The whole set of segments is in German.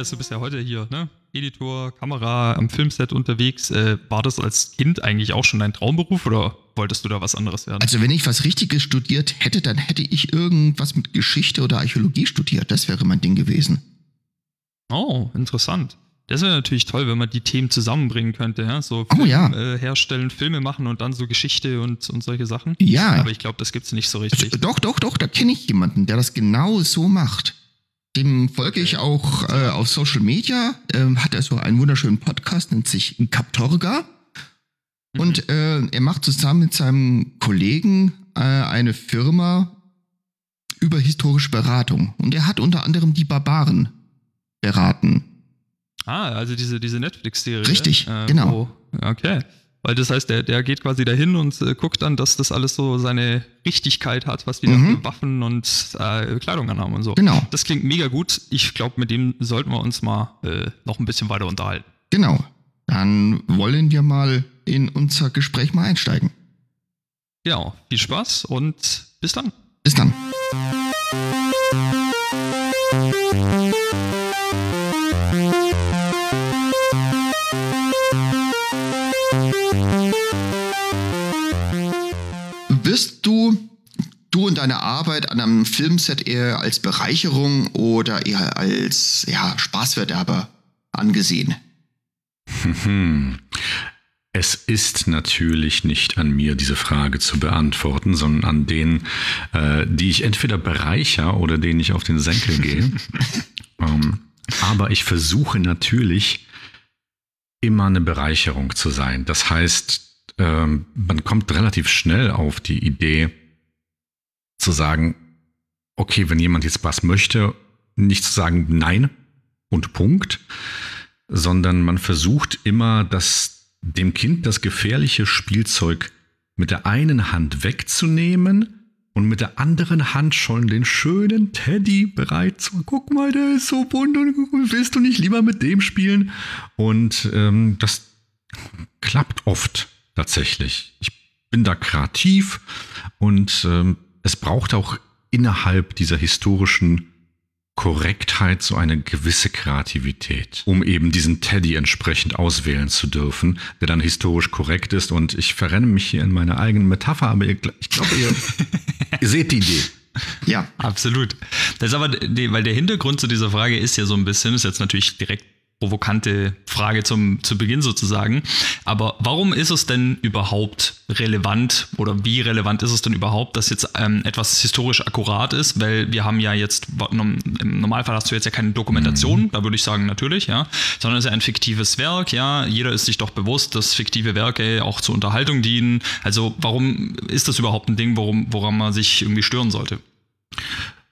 Andreas, du bist ja heute hier, ne? Editor, Kamera, am Filmset unterwegs. Äh, war das als Kind eigentlich auch schon dein Traumberuf oder wolltest du da was anderes werden? Also wenn ich was Richtiges studiert hätte, dann hätte ich irgendwas mit Geschichte oder Archäologie studiert. Das wäre mein Ding gewesen. Oh, interessant. Das wäre natürlich toll, wenn man die Themen zusammenbringen könnte, ja? So Oh, ja. äh, herstellen, Filme machen und dann so Geschichte und, und solche Sachen. Ja. Aber ich glaube, das gibt's nicht so richtig. Doch, doch, doch, da kenne ich jemanden, der das genau so macht. Dem folge ich auch äh, auf Social Media. Ähm, hat er so einen wunderschönen Podcast, nennt sich Kaptorga. Und äh, er macht zusammen mit seinem Kollegen äh, eine Firma über historische Beratung. Und er hat unter anderem die Barbaren beraten. Ah, also diese, diese Netflix-Serie. Richtig, genau. wo- okay. Weil das heißt, der, der geht quasi dahin und äh, guckt dann, dass das alles so seine Richtigkeit hat, was die da Mhm. für Waffen und äh, Kleidung anhaben und so. Genau. Das klingt mega gut. Ich glaube, mit dem sollten wir uns mal äh, noch ein bisschen weiter unterhalten. Genau. Dann wollen wir mal in unser Gespräch mal einsteigen. Genau. Viel Spaß und bis dann. Bis dann. Wirst du, du und deine Arbeit an einem Filmset eher als Bereicherung oder eher als ja, Spaßverderber angesehen? Es ist natürlich nicht an mir, diese Frage zu beantworten, sondern an denen, äh, die ich entweder bereicher oder denen ich auf den Senkel gehe. ähm, aber ich versuche natürlich immer eine Bereicherung zu sein. Das heißt, ähm, man kommt relativ schnell auf die Idee zu sagen, okay, wenn jemand jetzt was möchte, nicht zu sagen Nein und Punkt, sondern man versucht immer, das, dem Kind das gefährliche Spielzeug mit der einen Hand wegzunehmen und mit der anderen Hand schon den schönen Teddy bereit zu. Guck mal, der ist so bunt und willst du nicht lieber mit dem spielen? Und ähm, das klappt oft tatsächlich. Ich bin da kreativ und ähm, es braucht auch innerhalb dieser historischen Korrektheit so eine gewisse Kreativität, um eben diesen Teddy entsprechend auswählen zu dürfen, der dann historisch korrekt ist. Und ich verrenne mich hier in meine eigenen Metapher, aber ihr, ich glaube, ihr, ihr seht die Idee. Ja, Absolut. Das ist aber, weil der Hintergrund zu dieser Frage ist ja so ein bisschen, ist jetzt natürlich direkt provokante Frage zum, zu Beginn sozusagen. Aber warum ist es denn überhaupt relevant oder wie relevant ist es denn überhaupt, dass jetzt ähm, etwas historisch akkurat ist? Weil wir haben ja jetzt, im Normalfall hast du jetzt ja keine Dokumentation, da würde ich sagen natürlich, ja, sondern es ist ja ein fiktives Werk, ja. Jeder ist sich doch bewusst, dass fiktive Werke auch zur Unterhaltung dienen. Also warum ist das überhaupt ein Ding, worum, woran man sich irgendwie stören sollte?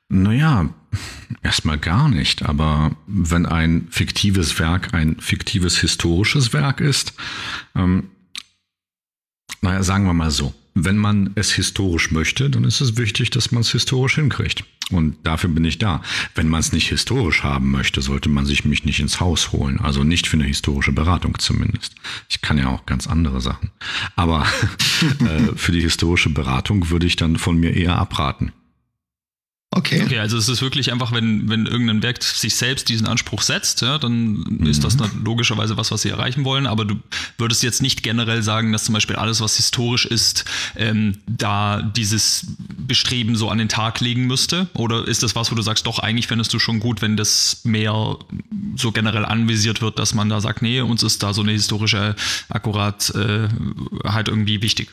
Naja, erstmal gar nicht, aber wenn ein fiktives Werk ein fiktives historisches Werk ist, ähm, naja, sagen wir mal so, wenn man es historisch möchte, dann ist es wichtig, dass man es historisch hinkriegt. Und dafür bin ich da. Wenn man es nicht historisch haben möchte, sollte man sich mich nicht ins Haus holen. Also nicht für eine historische Beratung zumindest. Ich kann ja auch ganz andere Sachen. Aber äh, für die historische Beratung würde ich dann von mir eher abraten. Okay. Okay, also es ist wirklich einfach, wenn, wenn irgendein Werk sich selbst diesen Anspruch setzt, ja, dann ist das na- logischerweise was, was sie erreichen wollen. Aber du würdest jetzt nicht generell sagen, dass zum Beispiel alles, was historisch ist, ähm, da dieses Bestreben so an den Tag legen müsste? Oder ist das was, wo du sagst, doch, eigentlich fändest du schon gut, wenn das mehr so generell anvisiert wird, dass man da sagt, nee, uns ist da so eine historische Akkurat äh, halt irgendwie wichtig.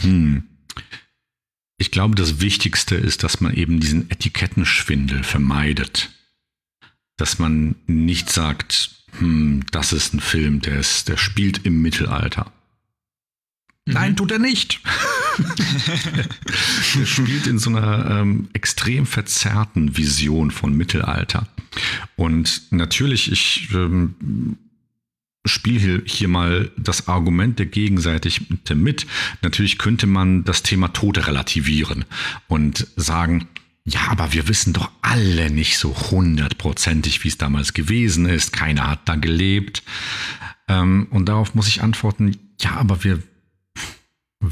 Hm. Ich glaube, das Wichtigste ist, dass man eben diesen Etikettenschwindel vermeidet. Dass man nicht sagt, hm, das ist ein Film, der, ist, der spielt im Mittelalter. Nein, tut er nicht. er spielt in so einer ähm, extrem verzerrten Vision von Mittelalter. Und natürlich, ich ähm, spiele hier, mal das Argument der Gegenseitigkeit mit. Natürlich könnte man das Thema Tod relativieren und sagen, ja, aber wir wissen doch alle nicht so hundertprozentig, wie es damals gewesen ist. Keiner hat da gelebt. Ähm, und darauf muss ich antworten, ja, aber wir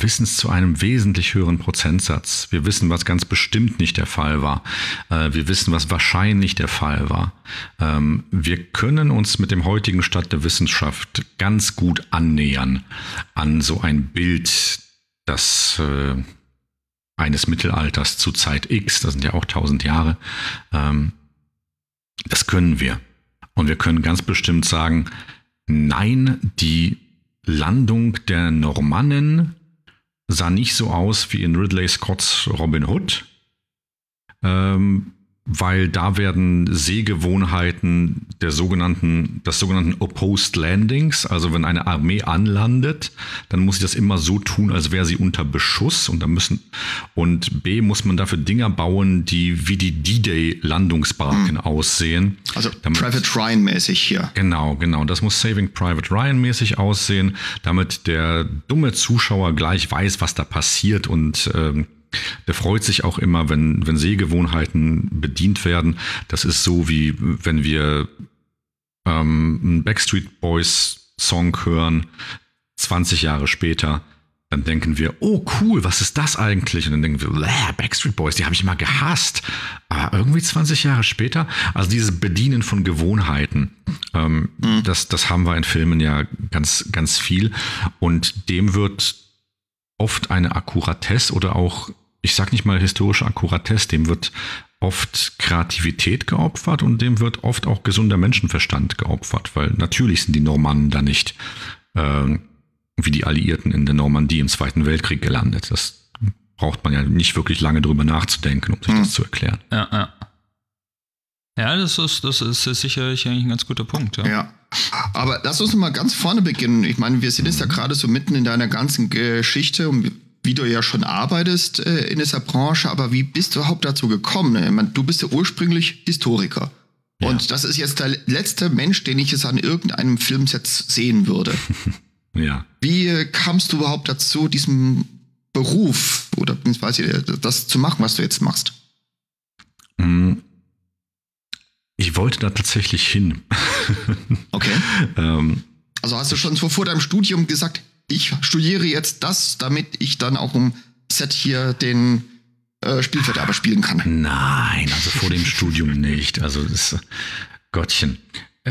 wissen es zu einem wesentlich höheren Prozentsatz. Wir wissen, was ganz bestimmt nicht der Fall war. Äh, wir wissen, was wahrscheinlich der Fall war. Ähm, wir können uns mit dem heutigen Stand der Wissenschaft ganz gut annähern an so ein Bild, das äh, eines Mittelalters zu Zeit X, das sind ja auch tausend Jahre, ähm, das können wir. Und wir können ganz bestimmt sagen, nein, die Landung der Normannen sah nicht so aus wie in Ridley Scotts Robin Hood. Ähm, weil da werden Sehgewohnheiten der sogenannten, des sogenannten Opposed Landings, also wenn eine Armee anlandet, dann muss sie das immer so tun, als wäre sie unter Beschuss und da müssen und B muss man dafür Dinger bauen, die wie die D-Day Landungsbarken hm. aussehen. Also damit, Private Ryan mäßig hier. Genau, genau, das muss Saving Private Ryan mäßig aussehen, damit der dumme Zuschauer gleich weiß, was da passiert und ähm, der freut sich auch immer, wenn, wenn Sehgewohnheiten bedient werden. Das ist so wie wenn wir ähm, einen Backstreet Boys Song hören, 20 Jahre später, dann denken wir, oh cool, was ist das eigentlich? Und dann denken wir, Backstreet Boys, die habe ich immer gehasst. Aber irgendwie 20 Jahre später, also dieses Bedienen von Gewohnheiten, ähm, mhm. das, das haben wir in Filmen ja ganz, ganz viel. Und dem wird oft eine Akkuratesse oder auch ich sag nicht mal historische Akkuratesse, dem wird oft Kreativität geopfert und dem wird oft auch gesunder Menschenverstand geopfert, weil natürlich sind die Normannen da nicht äh, wie die Alliierten in der Normandie im Zweiten Weltkrieg gelandet. Das braucht man ja nicht wirklich lange drüber nachzudenken, um sich hm. das zu erklären. Ja, ja. Ja, das ist, das ist sicherlich eigentlich ein ganz guter Punkt. Ja. ja. Aber lass uns mal ganz vorne beginnen. Ich meine, wir sind jetzt ja gerade so mitten in deiner ganzen Geschichte und wie du ja schon arbeitest äh, in dieser Branche, aber wie bist du überhaupt dazu gekommen? Meine, du bist ja ursprünglich Historiker. Ja. Und das ist jetzt der letzte Mensch, den ich jetzt an irgendeinem Filmset sehen würde. ja. Wie äh, kamst du überhaupt dazu, diesen Beruf oder beziehungsweise äh, das zu machen, was du jetzt machst? Mm. Ich wollte da tatsächlich hin. okay. ähm, also hast du schon vor deinem Studium gesagt, ich studiere jetzt das, damit ich dann auch im Set hier den äh, Spielverderber spielen kann. Nein, also vor dem Studium nicht. Also das Gottchen.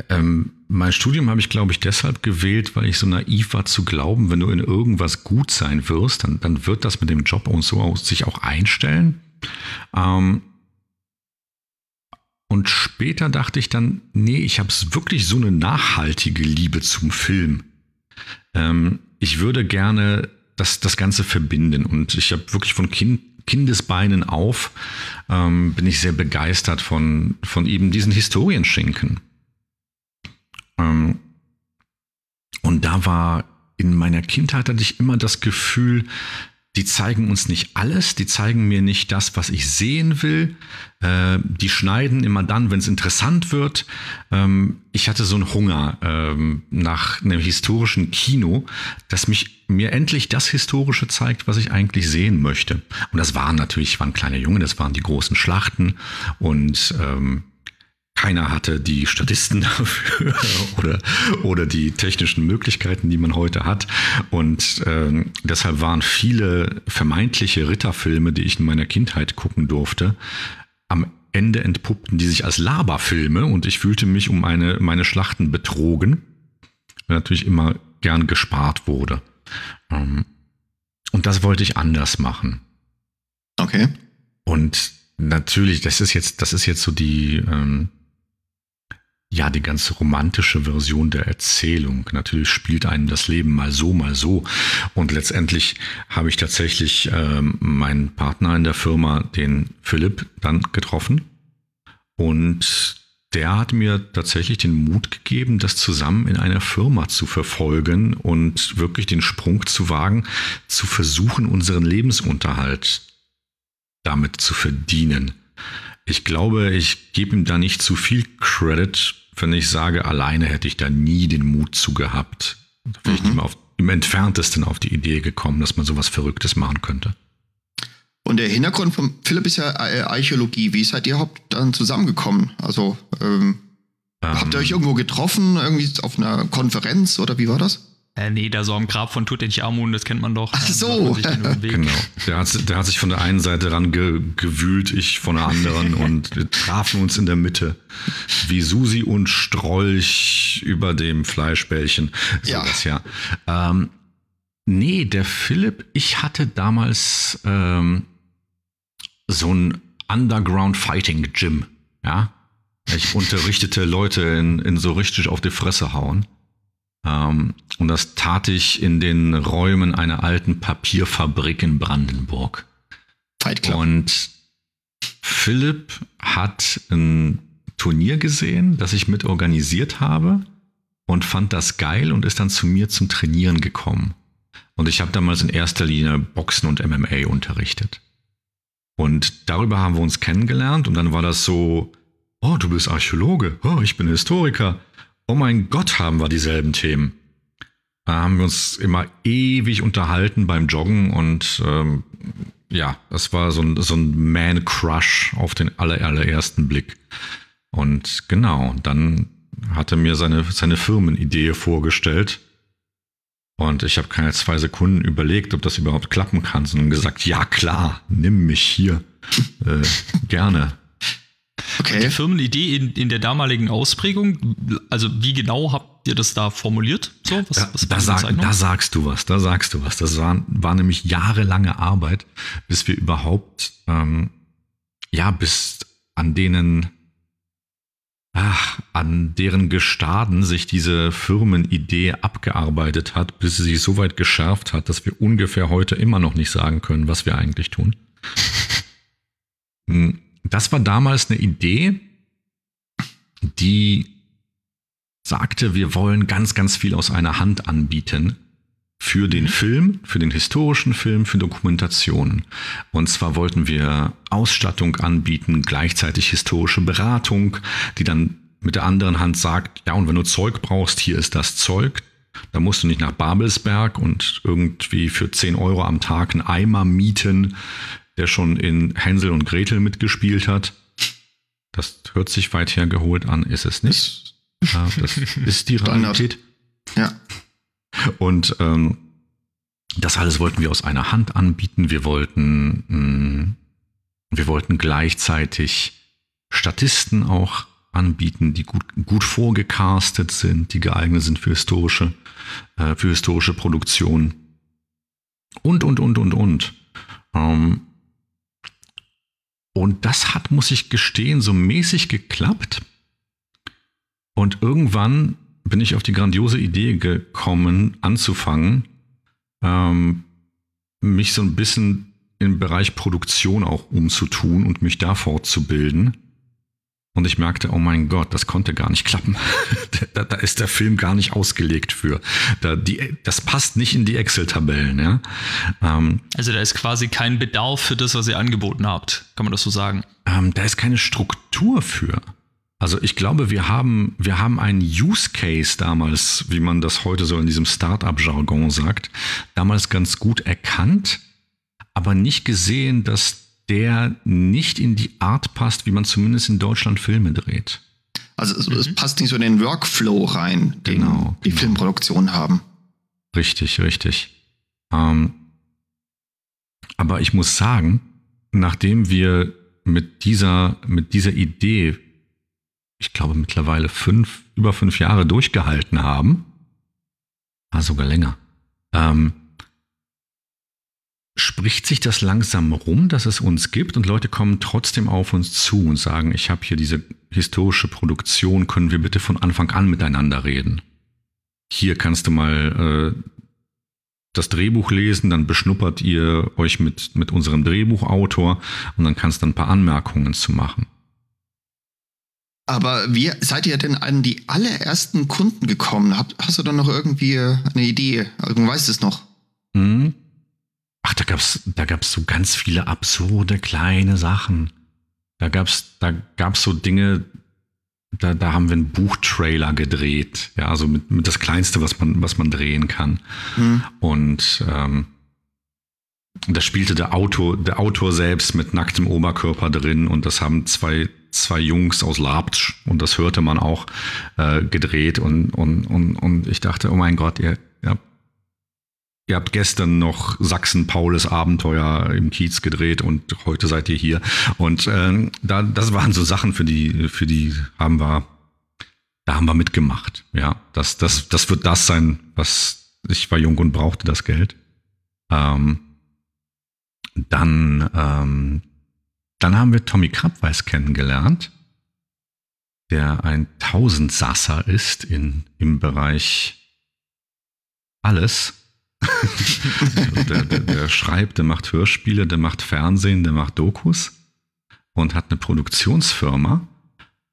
Ähm, mein Studium habe ich, glaube ich, deshalb gewählt, weil ich so naiv war zu glauben, wenn du in irgendwas gut sein wirst, dann, dann wird das mit dem Job und so aus sich auch einstellen. Ähm, und später dachte ich dann, nee, ich habe wirklich so eine nachhaltige Liebe zum Film. Ähm, ich würde gerne das, das Ganze verbinden. Und ich habe wirklich von kind, Kindesbeinen auf, ähm, bin ich sehr begeistert von, von eben diesen Historienschinken. Ähm, und da war in meiner Kindheit hatte ich immer das Gefühl, die zeigen uns nicht alles, die zeigen mir nicht das, was ich sehen will. Äh, die schneiden immer dann, wenn es interessant wird. Ähm, ich hatte so einen Hunger ähm, nach einem historischen Kino, das mich mir endlich das Historische zeigt, was ich eigentlich sehen möchte. Und das waren natürlich, ich war ein kleiner Junge, das waren die großen Schlachten und ähm, keiner hatte die Statisten dafür oder, oder die technischen Möglichkeiten, die man heute hat. Und äh, deshalb waren viele vermeintliche Ritterfilme, die ich in meiner Kindheit gucken durfte, am Ende entpuppten die sich als Laberfilme und ich fühlte mich um eine, meine Schlachten betrogen, weil natürlich immer gern gespart wurde. Ähm, und das wollte ich anders machen. Okay. Und natürlich, das ist jetzt, das ist jetzt so die, ähm, ja, die ganze romantische Version der Erzählung. Natürlich spielt einem das Leben mal so, mal so. Und letztendlich habe ich tatsächlich ähm, meinen Partner in der Firma, den Philipp, dann getroffen. Und der hat mir tatsächlich den Mut gegeben, das zusammen in einer Firma zu verfolgen und wirklich den Sprung zu wagen, zu versuchen, unseren Lebensunterhalt damit zu verdienen. Ich glaube, ich gebe ihm da nicht zu viel Credit, wenn ich sage, alleine hätte ich da nie den Mut zu gehabt. Da wäre ich mhm. nicht auf, im entferntesten auf die Idee gekommen, dass man sowas Verrücktes machen könnte. Und der Hintergrund von Philipp ist ja äh, Archäologie. Wie seid ihr überhaupt dann zusammengekommen? Also ähm, ähm, habt ihr euch irgendwo getroffen, irgendwie auf einer Konferenz oder wie war das? Äh, nee, da so am Grab von Tutanchamun, das kennt man doch. Ach so. Genau. Der hat, der hat sich von der einen Seite ran ge, gewühlt, ich von der anderen und wir trafen uns in der Mitte. Wie Susi und Strolch über dem Fleischbällchen. So Ja. Das, ja. Ähm, nee, der Philipp, ich hatte damals ähm, so ein Underground Fighting Gym. Ja. Ich unterrichtete Leute in, in so richtig auf die Fresse hauen. Ähm, und das tat ich in den Räumen einer alten Papierfabrik in Brandenburg. Fight Club. Und Philipp hat ein Turnier gesehen, das ich mit organisiert habe und fand das geil und ist dann zu mir zum Trainieren gekommen. Und ich habe damals in erster Linie Boxen und MMA unterrichtet. Und darüber haben wir uns kennengelernt und dann war das so, oh, du bist Archäologe, oh, ich bin Historiker. Oh mein Gott, haben wir dieselben Themen. Da haben wir uns immer ewig unterhalten beim Joggen und ähm, ja, das war so ein, so ein Man-Crush auf den aller, allerersten Blick. Und genau, dann hat er mir seine, seine Firmenidee vorgestellt. Und ich habe keine zwei Sekunden überlegt, ob das überhaupt klappen kann, sondern gesagt, ja klar, nimm mich hier. äh, gerne. Die Okay. Firmenidee in, in der damaligen Ausprägung, also wie genau habt ihr das da formuliert? So, was, Da, was da, die sag, da sagst du was, da sagst du was. Das war, war nämlich jahrelange Arbeit, bis wir überhaupt, ähm, ja, bis an denen, ach, an deren Gestaden sich diese Firmenidee abgearbeitet hat, bis sie sich so weit geschärft hat, dass wir ungefähr heute immer noch nicht sagen können, was wir eigentlich tun. Hm, Das war damals eine Idee, die sagte, wir wollen ganz, ganz viel aus einer Hand anbieten für den Film, für den historischen Film, für Dokumentationen. Und zwar wollten wir Ausstattung anbieten, gleichzeitig historische Beratung, die dann mit der anderen Hand sagt, ja, und wenn du Zeug brauchst, hier ist das Zeug. Da musst du nicht nach Babelsberg und irgendwie für 10 Euro am Tag einen Eimer mieten, der schon in Hänsel und Gretel mitgespielt hat. Das hört sich weit hergeholt an, ist es nicht. Ja, das ist die. Realität. Ja. Und ähm, das alles wollten wir aus einer Hand anbieten. Wir wollten, mh, wir wollten gleichzeitig Statisten auch anbieten, die gut, gut vorgecastet sind, die geeignet sind für historische, äh, für historische Produktion. Und, und, und, und, und. Ähm, und das hat, muss ich gestehen, so mäßig geklappt. Und irgendwann bin ich auf die grandiose Idee gekommen, anzufangen, ähm, mich so ein bisschen im Bereich Produktion auch umzutun und mich da fortzubilden. Und ich merkte, oh mein Gott, das konnte gar nicht klappen. da, da ist der Film gar nicht ausgelegt für. Da, die, das passt nicht in die Excel-Tabellen. Ja? Ähm, Also da ist quasi kein Bedarf für das, was ihr angeboten habt. Kann man das so sagen? ähm, da ist keine Struktur für. Also ich glaube, wir haben, wir haben einen Use Case damals, wie man das heute so in diesem Startup-Jargon sagt, damals ganz gut erkannt, aber nicht gesehen, dass der nicht in die Art passt, wie man zumindest in Deutschland Filme dreht. Also es, es passt nicht so in den Workflow rein, den Genau, die genau. Filmproduktionen haben. Richtig, richtig. Ähm, aber ich muss sagen, nachdem wir mit dieser, mit dieser Idee, ich glaube mittlerweile fünf, über fünf Jahre durchgehalten haben, ah, sogar länger, ähm, spricht sich das langsam rum, dass es uns gibt und Leute kommen trotzdem auf uns zu und sagen, ich habe hier diese historische Produktion, können wir bitte von Anfang an miteinander reden? Hier kannst du mal äh, das Drehbuch lesen, dann beschnuppert ihr euch mit, mit unserem Drehbuchautor und dann kannst du ein paar Anmerkungen zu machen. Aber wie seid ihr denn an die allerersten Kunden gekommen? Habt, hast du da noch irgendwie eine Idee? Du weißt es noch. Hm? Ach, da gab's, da gab's so ganz viele absurde kleine Sachen. Da gab's, da gab's so Dinge, da, da haben wir einen Buchtrailer gedreht. Ja, also mit, mit das Kleinste, was man, was man drehen kann. Hm. Und ähm, da spielte der Autor, der Autor selbst mit nacktem Oberkörper drin und das haben zwei, zwei Jungs aus Labtsch und das hörte man auch äh, gedreht und, und, und, und ich dachte, oh mein Gott, ihr ja, ihr habt gestern noch Sachsen-Paules Abenteuer im Kiez gedreht und heute seid ihr hier. Und äh, da, das waren so Sachen, für die, für die haben wir, da haben wir mitgemacht. Ja, das, das, das wird das sein, was ich war jung und brauchte das Geld. Ähm, dann, ähm, dann haben wir Tommy Krabweis kennengelernt, der ein Tausendsasser ist in, im Bereich alles. der, der, der, schreibt, der macht Hörspiele, der macht Fernsehen, der macht Dokus und hat eine Produktionsfirma.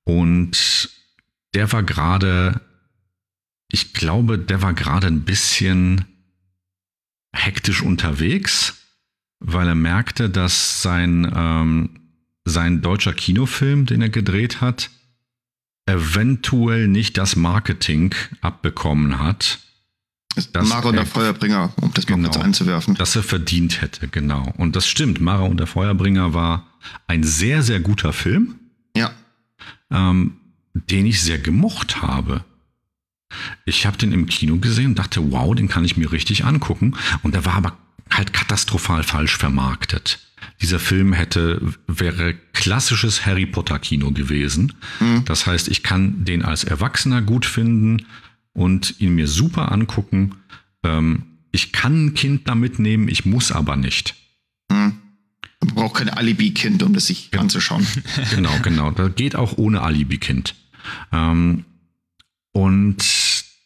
Und der war gerade, ich glaube, der war gerade ein bisschen hektisch unterwegs, weil er merkte, dass sein, ähm, sein deutscher Kinofilm, den er gedreht hat, eventuell nicht das Marketing abbekommen hat, das Mara und der Feuerbringer, um das genau, mal kurz einzuwerfen. Dass er verdient hätte, genau. Und das stimmt. Mara und der Feuerbringer war ein sehr, sehr guter Film. Ja. Ähm, den ich sehr gemocht habe. Ich habe den im Kino gesehen und dachte, wow, den kann ich mir richtig angucken. Und der war aber halt katastrophal falsch vermarktet. Dieser Film hätte, wäre klassisches Harry Potter Kino gewesen. Mhm. Das heißt, ich kann den als Erwachsener gut finden und ihn mir super angucken. Ähm, ich kann ein Kind da mitnehmen, ich muss aber nicht. Hm. Man braucht kein Alibi-Kind, um das sich genau. anzuschauen. Genau, genau. Da geht auch ohne Alibi-Kind. Ähm, und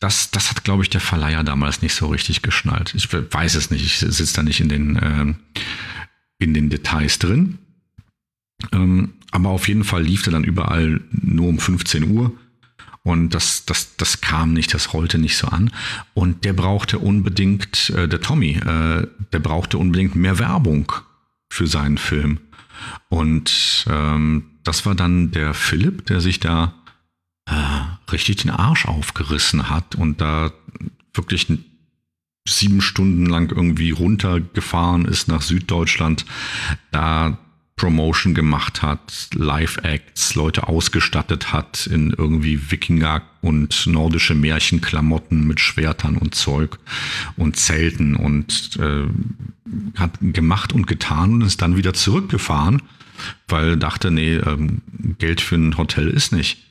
das, das hat, glaube ich, der Verleiher damals nicht so richtig geschnallt. Ich weiß es nicht. Ich sitze da nicht in den, äh, in den Details drin. Ähm, aber auf jeden Fall lief er dann überall nur um 15 Uhr. Und das, das, das kam nicht, das rollte nicht so an. Und der brauchte unbedingt, äh, der Tommy, äh, der brauchte unbedingt mehr Werbung für seinen Film. Und ähm, das war dann der Philipp, der sich da äh, richtig den Arsch aufgerissen hat und da wirklich sieben Stunden lang irgendwie runtergefahren ist nach Süddeutschland, da Promotion gemacht hat, Live-Acts, Leute ausgestattet hat in irgendwie Wikinger und nordische Märchenklamotten mit Schwertern und Zeug und Zelten und äh, hat gemacht und getan und ist dann wieder zurückgefahren, weil dachte, nee, ähm, Geld für ein Hotel ist nicht.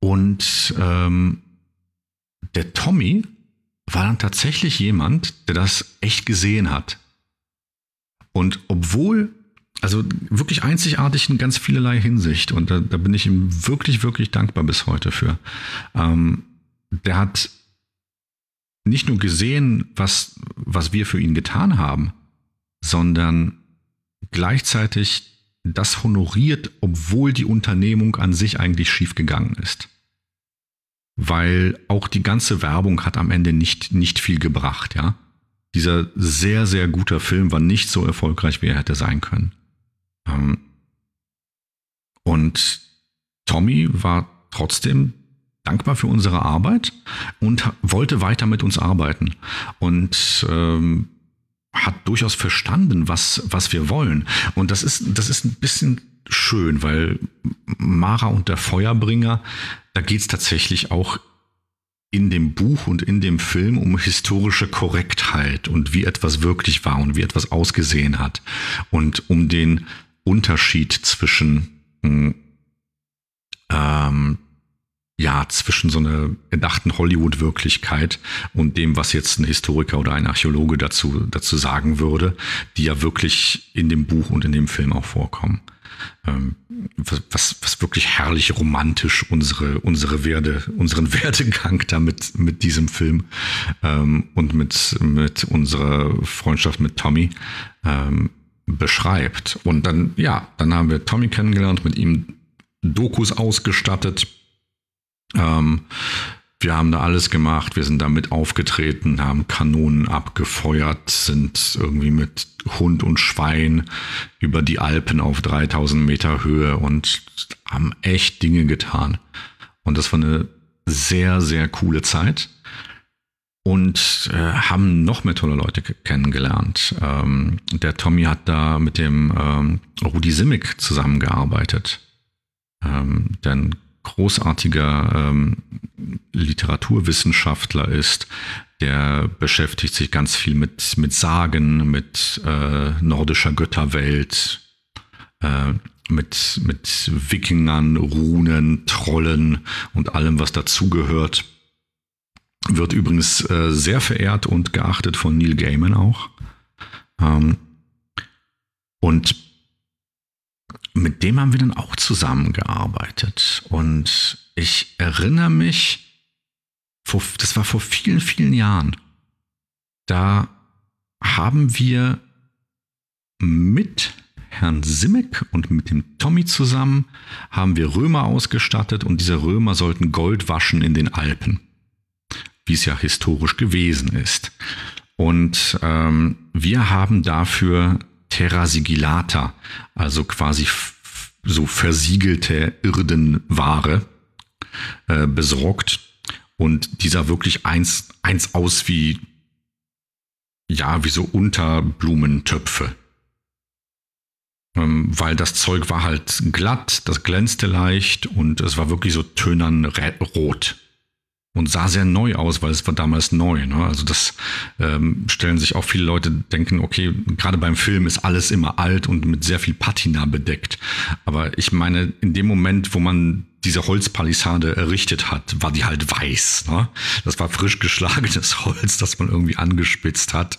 Und ähm, der Tommy war dann tatsächlich jemand, der das echt gesehen hat und obwohl, also wirklich einzigartig in ganz vielerlei Hinsicht, und da, da bin ich ihm wirklich, wirklich dankbar bis heute für, ähm, der hat nicht nur gesehen, was, was wir für ihn getan haben, sondern gleichzeitig das honoriert, obwohl die Unternehmung an sich eigentlich schiefgegangen ist. Weil auch die ganze Werbung hat am Ende nicht, nicht viel gebracht, ja dieser sehr, sehr guter Film war nicht so erfolgreich, wie er hätte sein können. Ähm, und Tommy war trotzdem dankbar für unsere Arbeit und wollte weiter mit uns arbeiten und ähm, hat durchaus verstanden, was, was wir wollen. Und das ist, das ist ein bisschen schön, weil Mara und der Feuerbringer, da geht es tatsächlich auch in dem Buch und in dem Film um historische Korrektheit und wie etwas wirklich war und wie etwas ausgesehen hat und um den Unterschied zwischen hm, ähm, ja, zwischen so einer gedachten Hollywood-Wirklichkeit und dem, was jetzt ein Historiker oder ein Archäologe dazu, dazu sagen würde, die ja wirklich in dem Buch und in dem Film auch vorkommen ähm, was, was wirklich herrlich romantisch unsere, unsere Werde, unseren Werdegang da mit, mit diesem Film ähm, und mit, mit unserer Freundschaft mit Tommy ähm, beschreibt. Und dann, ja, dann haben wir Tommy kennengelernt, mit ihm Dokus ausgestattet. Ähm, wir haben da alles gemacht, wir sind damit aufgetreten, haben Kanonen abgefeuert, sind irgendwie mit Hund und Schwein über die Alpen auf 3000 Meter Höhe und haben echt Dinge getan. Und das war eine sehr, sehr coole Zeit. Und äh, haben noch mehr tolle Leute kennengelernt. Ähm, der Tommy hat da mit dem ähm, Rudi Simic zusammengearbeitet. Ähm, denn großartiger ähm, Literaturwissenschaftler ist, der beschäftigt sich ganz viel mit, mit Sagen, mit äh, nordischer Götterwelt, äh, mit, mit Wikingern, Runen, Trollen und allem, was dazugehört. Wird übrigens äh, sehr verehrt und geachtet von Neil Gaiman auch. Ähm, und mit dem haben wir dann auch zusammengearbeitet. Und ich erinnere mich, vor, das war vor vielen, vielen Jahren, da haben wir mit Herrn Simmek und mit dem Tommy zusammen haben wir Römer ausgestattet und diese Römer sollten Gold waschen in den Alpen, wie es ja historisch gewesen ist. Und ähm, wir haben dafür Terra Sigillata, also quasi so versiegelte Irdenware äh, besorgt. Und dieser wirklich eins, eins aus wie, ja, wie so Unterblumentöpfe. Ähm, weil das Zeug war halt glatt, das glänzte leicht und es war wirklich so tönern rot und sah sehr neu aus, weil es war damals neu. Ne? Also das ähm, stellen sich auch viele Leute denken, okay, gerade beim Film ist alles immer alt und mit sehr viel Patina bedeckt. Aber ich meine, in dem Moment, wo man diese Holzpalisade errichtet hat, war die halt weiß. Ne? Das war frisch geschlagenes Holz, das man irgendwie angespitzt hat.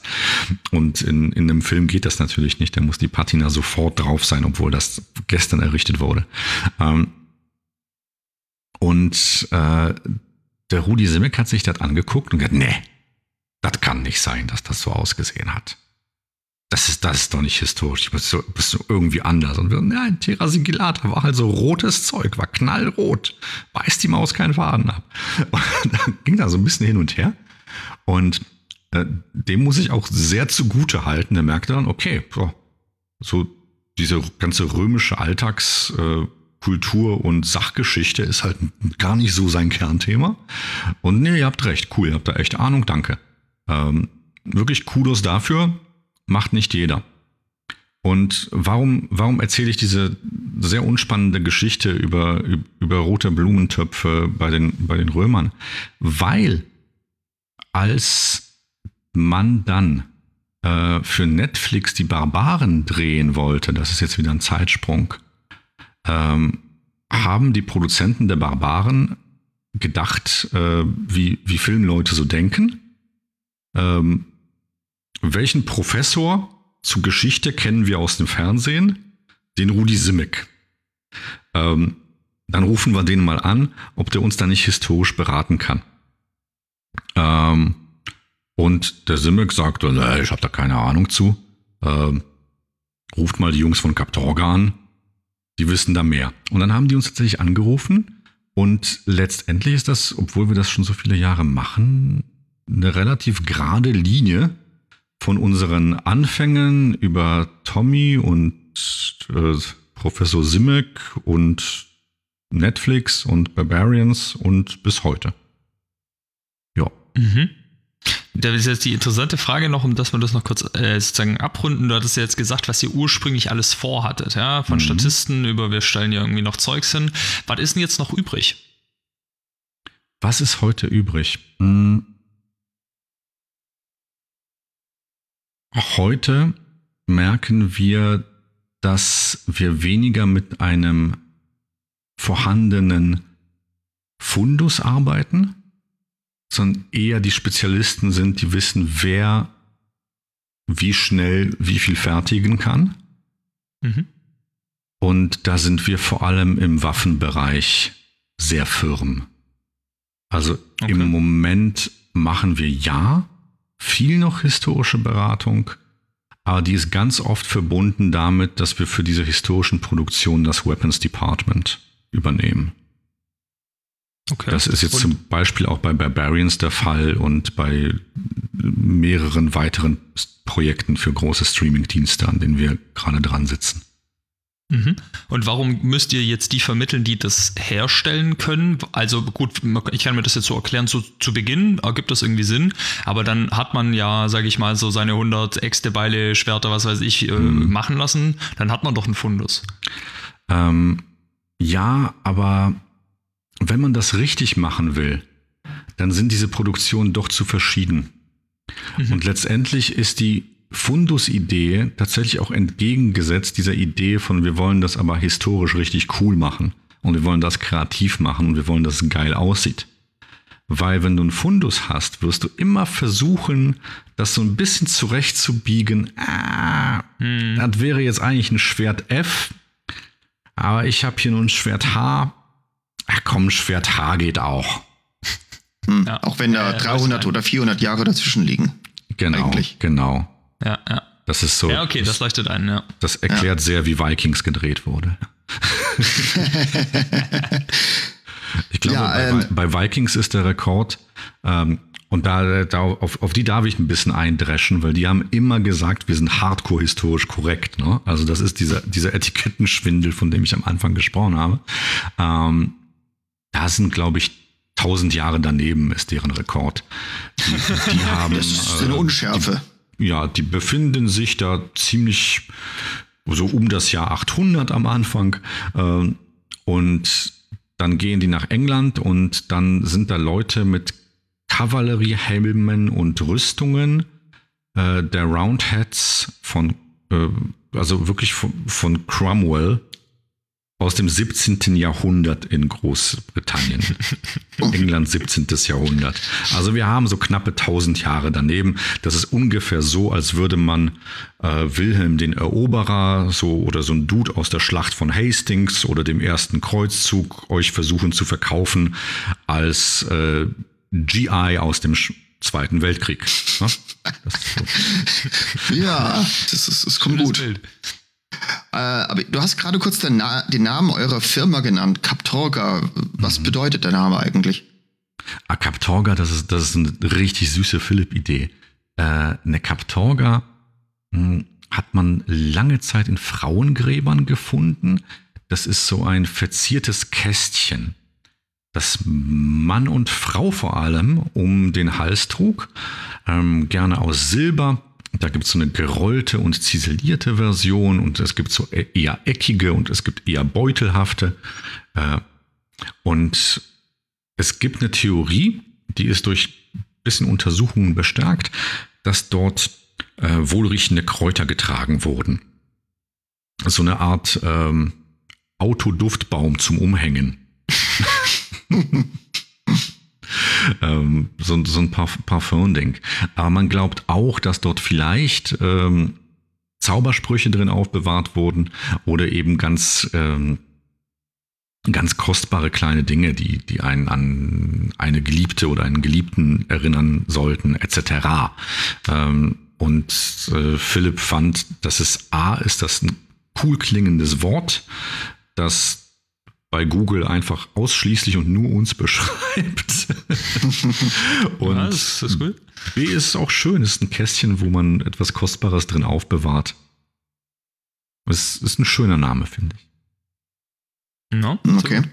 Und in, in einem Film geht das natürlich nicht. Da muss die Patina sofort drauf sein, obwohl das gestern errichtet wurde. Ähm, und äh, der Rudi Simmek hat sich das angeguckt und gesagt, nee, das kann nicht sein, dass das so ausgesehen hat. Das ist, das ist doch nicht historisch, das ist bist so irgendwie anders. Und wir, nein, Terra Sigillata war halt so rotes Zeug, war knallrot, beißt die Maus keinen Faden ab. Und dann ging da so ein bisschen hin und her. Und äh, dem muss ich auch sehr zugute halten. Der merkte dann, okay, so, so diese ganze römische Alltags, äh, Kultur und Sachgeschichte ist halt gar nicht so sein Kernthema. Und nee, ihr habt recht, cool, ihr habt da echt Ahnung, danke. Ähm, wirklich Kudos dafür, macht nicht jeder. Und warum, warum erzähle ich diese sehr unspannende Geschichte über, über rote Blumentöpfe bei den, bei den Römern? Weil als man dann äh, für Netflix die Barbaren drehen wollte, das ist jetzt wieder ein Zeitsprung, ähm, haben die Produzenten der Barbaren gedacht, äh, wie, wie Filmleute so denken. Ähm, welchen Professor zu Geschichte kennen wir aus dem Fernsehen? Den Rudi Simmek. Ähm, dann rufen wir den mal an, ob der uns da nicht historisch beraten kann. Ähm, und der Simmek sagte, nee, ich habe da keine Ahnung zu. Ähm, ruft mal die Jungs von Kaptorga an die wissen da mehr. Und dann haben die uns tatsächlich angerufen und letztendlich ist das, obwohl wir das schon so viele Jahre machen, eine relativ gerade Linie von unseren Anfängen über Tommy und äh, Professor Simek und Netflix und Barbarians und bis heute. Ja. Mhm. Da ist jetzt die interessante Frage noch, um dass wir das noch kurz äh, sozusagen abrunden. Du hattest ja jetzt gesagt, was ihr ursprünglich alles vorhattet, ja, von mhm. Statisten über wir stellen ja irgendwie noch Zeugs hin. Was ist denn jetzt noch übrig? Was ist heute übrig? Hm. Heute merken wir, dass wir weniger mit einem vorhandenen Fundus arbeiten, sondern eher die Spezialisten sind, die wissen, wer wie schnell wie viel fertigen kann. Mhm. Und da sind wir vor allem im Waffenbereich sehr firm. Also okay. im Moment machen wir ja viel noch historische Beratung, aber die ist ganz oft verbunden damit, dass wir für diese historischen Produktionen das Weapons Department übernehmen. Okay. Das ist jetzt und zum Beispiel auch bei Barbarians der Fall und bei mehreren weiteren Projekten für große Streaming-Dienste, an denen wir gerade dran sitzen. Mhm. Und warum müsst ihr jetzt die vermitteln, die das herstellen können? Also gut, ich kann mir das jetzt so erklären, so zu Beginn ergibt das irgendwie Sinn, aber dann hat man ja, sage ich mal, so seine 100 Äxte, Beile, Schwerter, was weiß ich, äh, mhm. machen lassen, dann hat man doch einen Fundus. Ähm, ja, aber wenn man das richtig machen will, dann sind diese Produktionen doch zu verschieden. Und letztendlich ist die Fundus-Idee tatsächlich auch entgegengesetzt dieser Idee von, wir wollen das aber historisch richtig cool machen und wir wollen das kreativ machen und wir wollen, dass es geil aussieht. Weil wenn du einen Fundus hast, wirst du immer versuchen, das so ein bisschen zurechtzubiegen. Ah, das wäre jetzt eigentlich ein Schwert F, aber ich habe hier nur ein Schwert H. Ach komm, Schwert H geht auch. Hm, Ja. Auch wenn da Ja, 300 weiß oder 400 Jahre dazwischen liegen. Genau, Eigentlich. genau. Ja, ja. Das ist so. Ja, okay, das leuchtet ein, ja. Das erklärt sehr, wie Vikings gedreht wurde. ich glaube, Ja, bei, ähm, bei Vikings ist der Rekord, ähm, und da, da auf, auf die darf ich ein bisschen eindreschen, weil die haben immer gesagt, wir sind hardcore historisch korrekt. Ne? Also das ist dieser, dieser Etikettenschwindel, von dem ich am Anfang gesprochen habe. Ähm, da sind, glaube ich, 1000 Jahre daneben ist deren Rekord. Die, die haben, Das ist eine äh, Unschärfe. ja, die befinden sich da ziemlich so um das Jahr 800 am Anfang. ähm, Und dann gehen die nach England und dann sind da Leute mit Kavalleriehelmen und Rüstungen äh, der Roundheads von, äh, also wirklich von, von Cromwell aus dem 17. Jahrhundert in Großbritannien. England 17. Jahrhundert. Also wir haben so knappe 1000 Jahre daneben. Das ist ungefähr so, als würde man äh, Wilhelm den Eroberer so oder so ein Dude aus der Schlacht von Hastings oder dem ersten Kreuzzug euch versuchen zu verkaufen als äh, GI aus dem Sch Zweiten Weltkrieg. Ne? Das so. Ja, das, ist, das kommt gut. Bild. Äh, aber du hast gerade kurz den, Na den Namen eurer Firma genannt, Captorga. Was bedeutet der Name eigentlich? Ah, Kaptorga, das ist, das ist eine richtig süße Philipp-Idee. Äh, eine Kaptorga mh, hat man lange Zeit in Frauengräbern gefunden. Das ist so ein verziertes Kästchen, das Mann und Frau vor allem um den Hals trug. Ähm, gerne aus Silber. Da gibt es so eine gerollte und ziselierte Version und es gibt so e- eher eckige und es gibt eher beutelhafte. Äh, und es gibt eine Theorie, die ist durch ein bisschen Untersuchungen bestärkt, dass dort äh, wohlriechende Kräuter getragen wurden. So eine Art ähm, Autoduftbaum zum Umhängen. ähm, so, so ein Parf Parfum-Ding. Aber man glaubt auch, dass dort vielleicht ähm, Zaubersprüche drin aufbewahrt wurden oder eben ganz ähm, ganz kostbare kleine Dinge, die, die einen an eine Geliebte oder einen Geliebten erinnern sollten, etc. Ähm, und äh, Philipp fand, dass es A ist das ein cool klingendes Wort, das bei Google einfach ausschließlich und nur uns beschreibt. und Ja, das ist gut. B ist auch schön, ist ein Kästchen, wo man etwas Kostbares drin aufbewahrt. Es ist ein schöner Name, finde ich. No, Okay.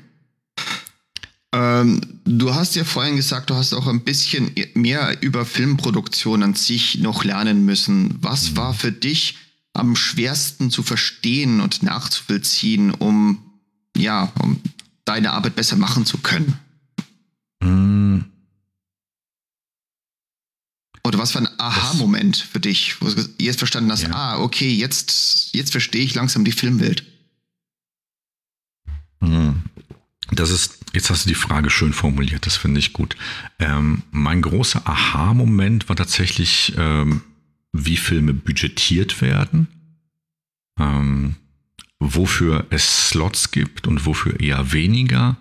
Ähm, du hast ja vorhin gesagt, du hast auch ein bisschen mehr über Filmproduktion an sich noch lernen müssen. Was war für dich am schwersten zu verstehen und nachzuvollziehen, um ja, um deine Arbeit besser machen zu können? Mm, Oder was war ein Aha-Moment für dich, wo du jetzt verstanden hast, Ja. ah, okay, jetzt, jetzt verstehe ich langsam die Filmwelt. mm. Das ist, jetzt hast du die Frage schön formuliert, das finde ich gut. Ähm, mein großer Aha-Moment war tatsächlich, ähm, wie Filme budgetiert werden, ähm, wofür es Slots gibt und wofür eher weniger,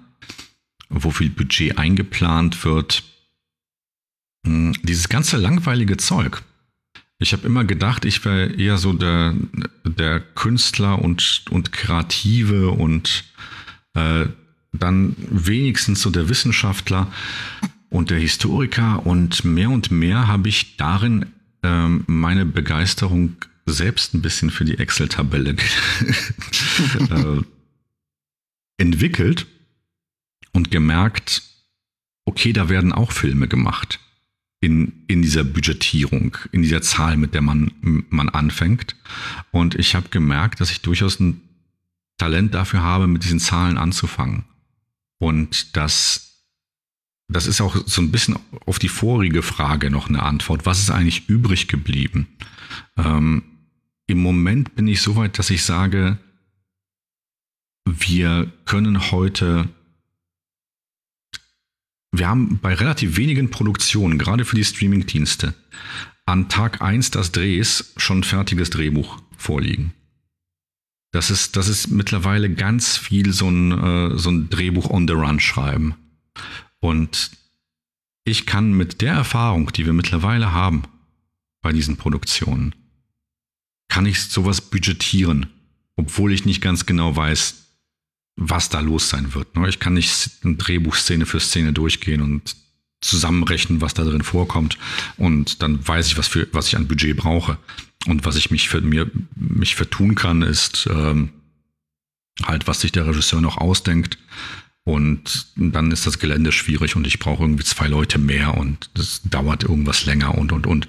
wo viel Budget eingeplant wird. Mm, Dieses ganze langweilige Zeug. Ich habe immer gedacht, ich wäre eher so der, der Künstler und, und Kreative und äh, dann wenigstens so der Wissenschaftler und der Historiker und mehr und mehr habe ich darin ähm, meine Begeisterung selbst ein bisschen für die Excel-Tabelle äh, entwickelt und gemerkt, okay, da werden auch Filme gemacht in, in dieser Budgetierung, in dieser Zahl, mit der man, man anfängt. Und ich habe gemerkt, dass ich durchaus ein Talent dafür habe, mit diesen Zahlen anzufangen. Und dass das ist auch so ein bisschen auf die vorige Frage noch eine Antwort. Was ist eigentlich übrig geblieben? Ähm, Im Moment bin ich so weit, dass ich sage, wir können heute, wir haben bei relativ wenigen Produktionen, gerade für die Streaming-Dienste, an Tag 1 des Drehs schon ein fertiges Drehbuch vorliegen. Das ist, das ist mittlerweile ganz viel so ein, äh, so ein Drehbuch on the run schreiben. Und ich kann mit der Erfahrung, die wir mittlerweile haben bei diesen Produktionen, kann ich sowas budgetieren, obwohl ich nicht ganz genau weiß, was da los sein wird. Ne? Ich kann nicht eine Drehbuchszene für Szene durchgehen und zusammenrechnen, was da drin vorkommt. Und dann weiß ich, was, für, was ich an Budget brauche. Und was ich mich für mir mich vertun kann, ist ähm, halt, was sich der Regisseur noch ausdenkt. Und dann ist das Gelände schwierig und ich brauche irgendwie zwei Leute mehr und das dauert irgendwas länger und und und.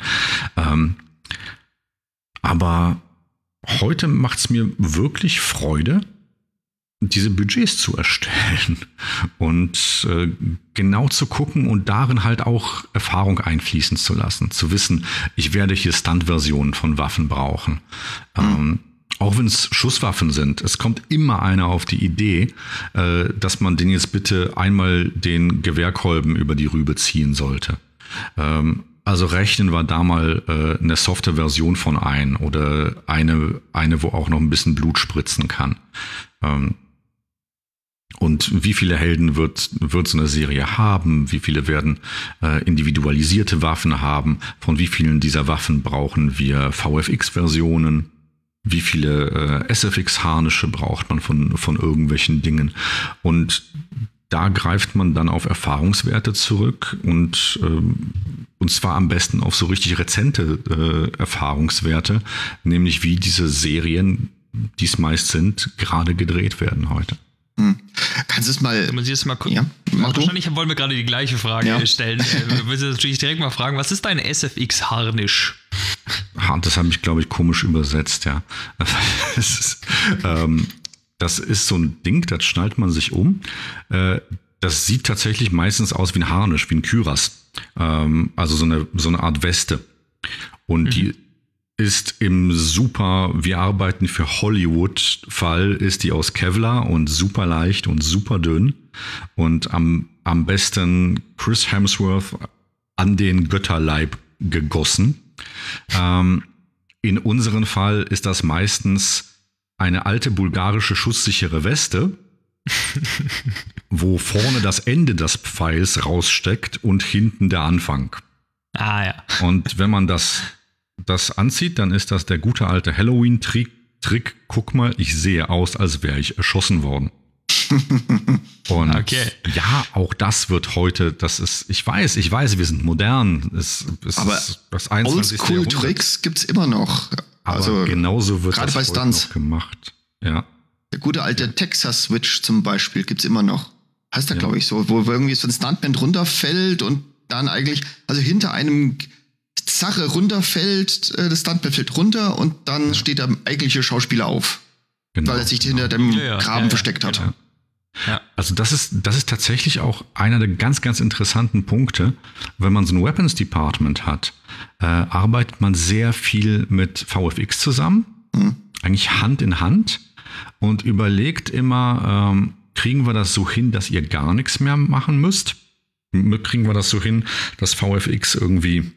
Aber heute macht es mir wirklich Freude, diese Budgets zu erstellen und äh, genau zu gucken und darin halt auch Erfahrung einfließen zu lassen. Zu wissen, ich werde hier Stunt-Versionen von Waffen brauchen. Mhm. Ähm, auch wenn es Schusswaffen sind, es kommt immer einer auf die Idee, äh, dass man den jetzt bitte einmal den Gewehrkolben über die Rübe ziehen sollte. Ähm, also rechnen wir da mal äh, eine softe Version von ein oder eine, eine, wo auch noch ein bisschen Blut spritzen kann. Ähm, und wie viele Helden wird, wird so eine Serie haben? Wie viele werden äh, individualisierte Waffen haben? Von wie vielen dieser Waffen brauchen wir VFX-Versionen? Wie viele äh, SFX-Harnische braucht man von, von irgendwelchen Dingen? Und da greift man dann auf Erfahrungswerte zurück und, ähm, und zwar am besten auf so richtig rezente äh, Erfahrungswerte, nämlich wie diese Serien, die es meist sind, gerade gedreht werden heute. Hm. Kannst du es mal. Muss ich das mal Ja, wahrscheinlich wollen wir gerade die gleiche Frage ja. stellen. Äh, wir müssen natürlich direkt mal fragen, was ist dein SFX-Harnisch? Das habe ich, glaube ich, komisch übersetzt, ja. Ist, ähm, das ist so ein Ding, das schnallt man sich um. Äh, das sieht tatsächlich meistens aus wie ein Harnisch, wie ein Kyras. Ähm, also so eine, so eine Art Weste. Und mhm. die ist im super, wir arbeiten für Hollywood-Fall, ist die aus Kevlar und super leicht und super dünn. Und am, am besten Chris Hemsworth an den Götterleib gegossen. Ähm, in unserem Fall ist das meistens eine alte bulgarische schusssichere Weste, wo vorne das Ende des Pfeils raussteckt und hinten der Anfang. Ah ja. Und wenn man das das anzieht, dann ist das der gute alte Halloween-Trick. Trick, guck mal, ich sehe aus, als wäre ich erschossen worden. Und okay. ja, auch das wird heute, das ist, ich weiß, ich weiß, wir sind modern. Es, es Aber das Oldschool-Tricks gibt es immer noch. Also Aber genauso wird das bei Stunts. noch gemacht. Ja. Der gute alte Texas-Switch zum Beispiel gibt es immer noch. Heißt da, ja. glaube ich, so, wo irgendwie so ein Stuntband runterfällt und dann eigentlich, also hinter einem Sache runterfällt, äh, das Stuntman fällt runter und dann ja. steht der eigentliche Schauspieler auf. Genau, weil er sich genau. hinter dem ja, Graben versteckt hat. Ja. Also das ist, das ist tatsächlich auch einer der ganz, ganz interessanten Punkte. Wenn man so ein Weapons Department hat, äh, arbeitet man sehr viel mit VFX zusammen, mhm. eigentlich Hand in Hand und überlegt immer, ähm, kriegen wir das so hin, dass ihr gar nichts mehr machen müsst? Kriegen wir das so hin, dass VFX irgendwie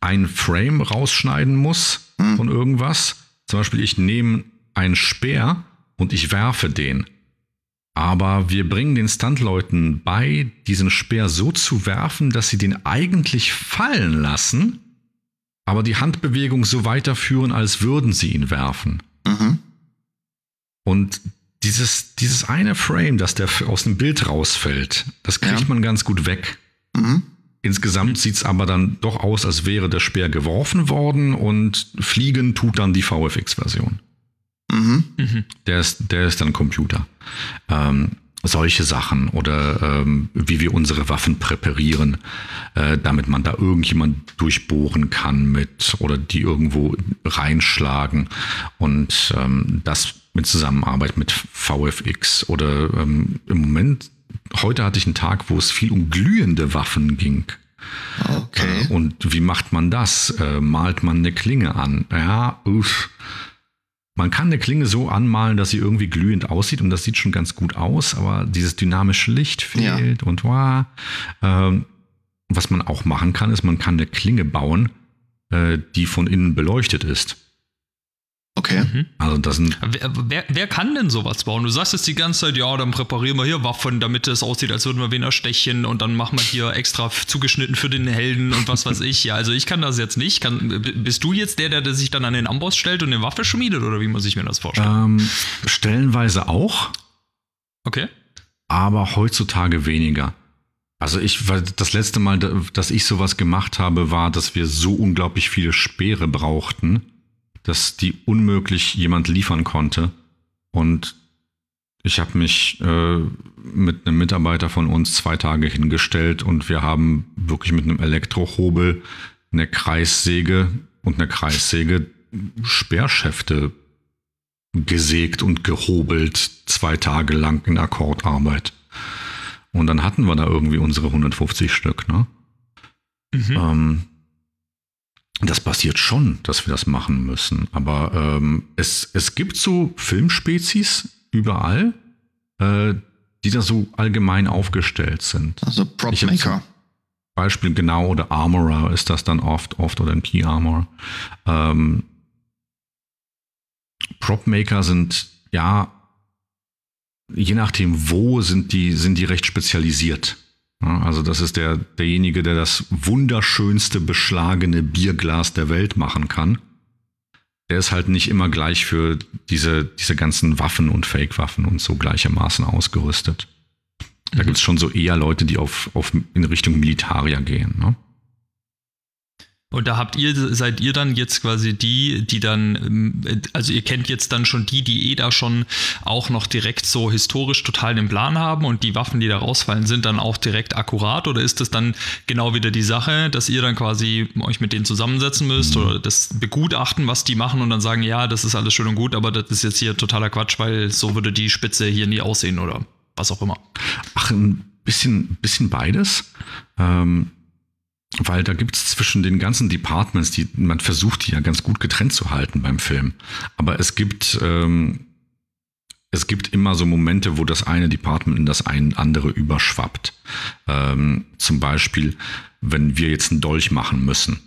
ein Frame rausschneiden muss hm. von irgendwas. Zum Beispiel, ich nehme einen Speer und ich werfe den. Aber wir bringen den Stuntleuten bei, diesen Speer so zu werfen, dass sie den eigentlich fallen lassen, aber die Handbewegung so weiterführen, als würden sie ihn werfen. Mhm. Und dieses, dieses eine Frame, das der aus dem Bild rausfällt, das kriegt ja. man ganz gut weg. Mhm. Insgesamt sieht es aber dann doch aus, als wäre der Speer geworfen worden und fliegen tut dann die VFX-Version. Mhm. Mhm. Der, ist, der ist dann Computer. Ähm, solche Sachen oder ähm, wie wir unsere Waffen präparieren, äh, damit man da irgendjemand durchbohren kann mit oder die irgendwo reinschlagen und ähm, das mit Zusammenarbeit mit VFX oder ähm, im Moment heute hatte ich einen Tag, wo es viel um glühende Waffen ging. Okay. Äh, Und wie macht man das? Äh, malt man eine Klinge an? Ja, uff. Man kann eine Klinge so anmalen, dass sie irgendwie glühend aussieht und das sieht schon ganz gut aus, aber dieses dynamische Licht Ja. fehlt und wow. Ähm, was man auch machen kann, ist, man kann eine Klinge bauen, äh, die von innen beleuchtet ist. Okay. Also das sind Wer, wer, wer kann denn sowas bauen? Du sagst jetzt die ganze Zeit, ja, dann präparieren wir hier Waffen, damit es aussieht, als würden wir wen erstechen und dann machen wir hier extra zugeschnitten für den Helden und was weiß ich. Ja, also ich kann das jetzt nicht. Kann, bist du jetzt der, der, der sich dann an den Amboss stellt und eine Waffe schmiedet oder wie muss ich mir das vorstellen? ähm, stellenweise auch, Okay. aber heutzutage weniger. Also ich, das letzte Mal, da- dass ich sowas gemacht habe, war, dass wir so unglaublich viele Speere brauchten, dass die unmöglich jemand liefern konnte. Und ich habe mich äh, mit einem Mitarbeiter von uns zwei Tage hingestellt und wir haben wirklich mit einem Elektrohobel, eine Kreissäge und eine Kreissäge Speerschäfte gesägt und gehobelt zwei Tage lang in Akkordarbeit. Und dann hatten wir da irgendwie unsere 150 Stück, ne? Ähm, das passiert schon, dass wir das machen müssen. Aber ähm, es, es gibt so Filmspezies überall, äh, die da so allgemein aufgestellt sind. Also Prop Ich hab Maker. Beispiel genau oder Armorer ist das dann oft, oft oder ein Key Armor. Ähm, Prop-Maker sind ja, je nachdem wo, sind die, sind die recht spezialisiert. Also das ist der, derjenige, der das wunderschönste beschlagene Bierglas der Welt machen kann. Der ist halt nicht immer gleich für diese, diese ganzen Waffen und Fake-Waffen und so gleichermaßen ausgerüstet. Da gibt's schon so eher Leute, die auf, auf in Richtung Militaria gehen. Ne? Und da habt ihr, seid ihr dann jetzt quasi die, die dann, ähm, also ihr kennt jetzt dann schon die, die eh da schon auch noch direkt so historisch total den Plan haben und die Waffen, die da rausfallen, sind dann auch direkt akkurat oder ist das dann genau wieder die Sache, dass ihr dann quasi euch mit denen zusammensetzen müsst oder das begutachten, was die machen und dann sagen, ja, das ist alles schön und gut, aber das ist jetzt hier totaler Quatsch, weil so würde die Spitze hier nie aussehen oder was auch immer. Ach, ein bisschen, bisschen beides. Ähm, weil da gibt's zwischen den ganzen Departments, die man versucht, die ja ganz gut getrennt zu halten beim Film. Aber es gibt, ähm, es gibt immer so Momente, wo das eine Department in das ein andere überschwappt. Ähm, zum Beispiel, wenn wir jetzt einen Dolch machen müssen.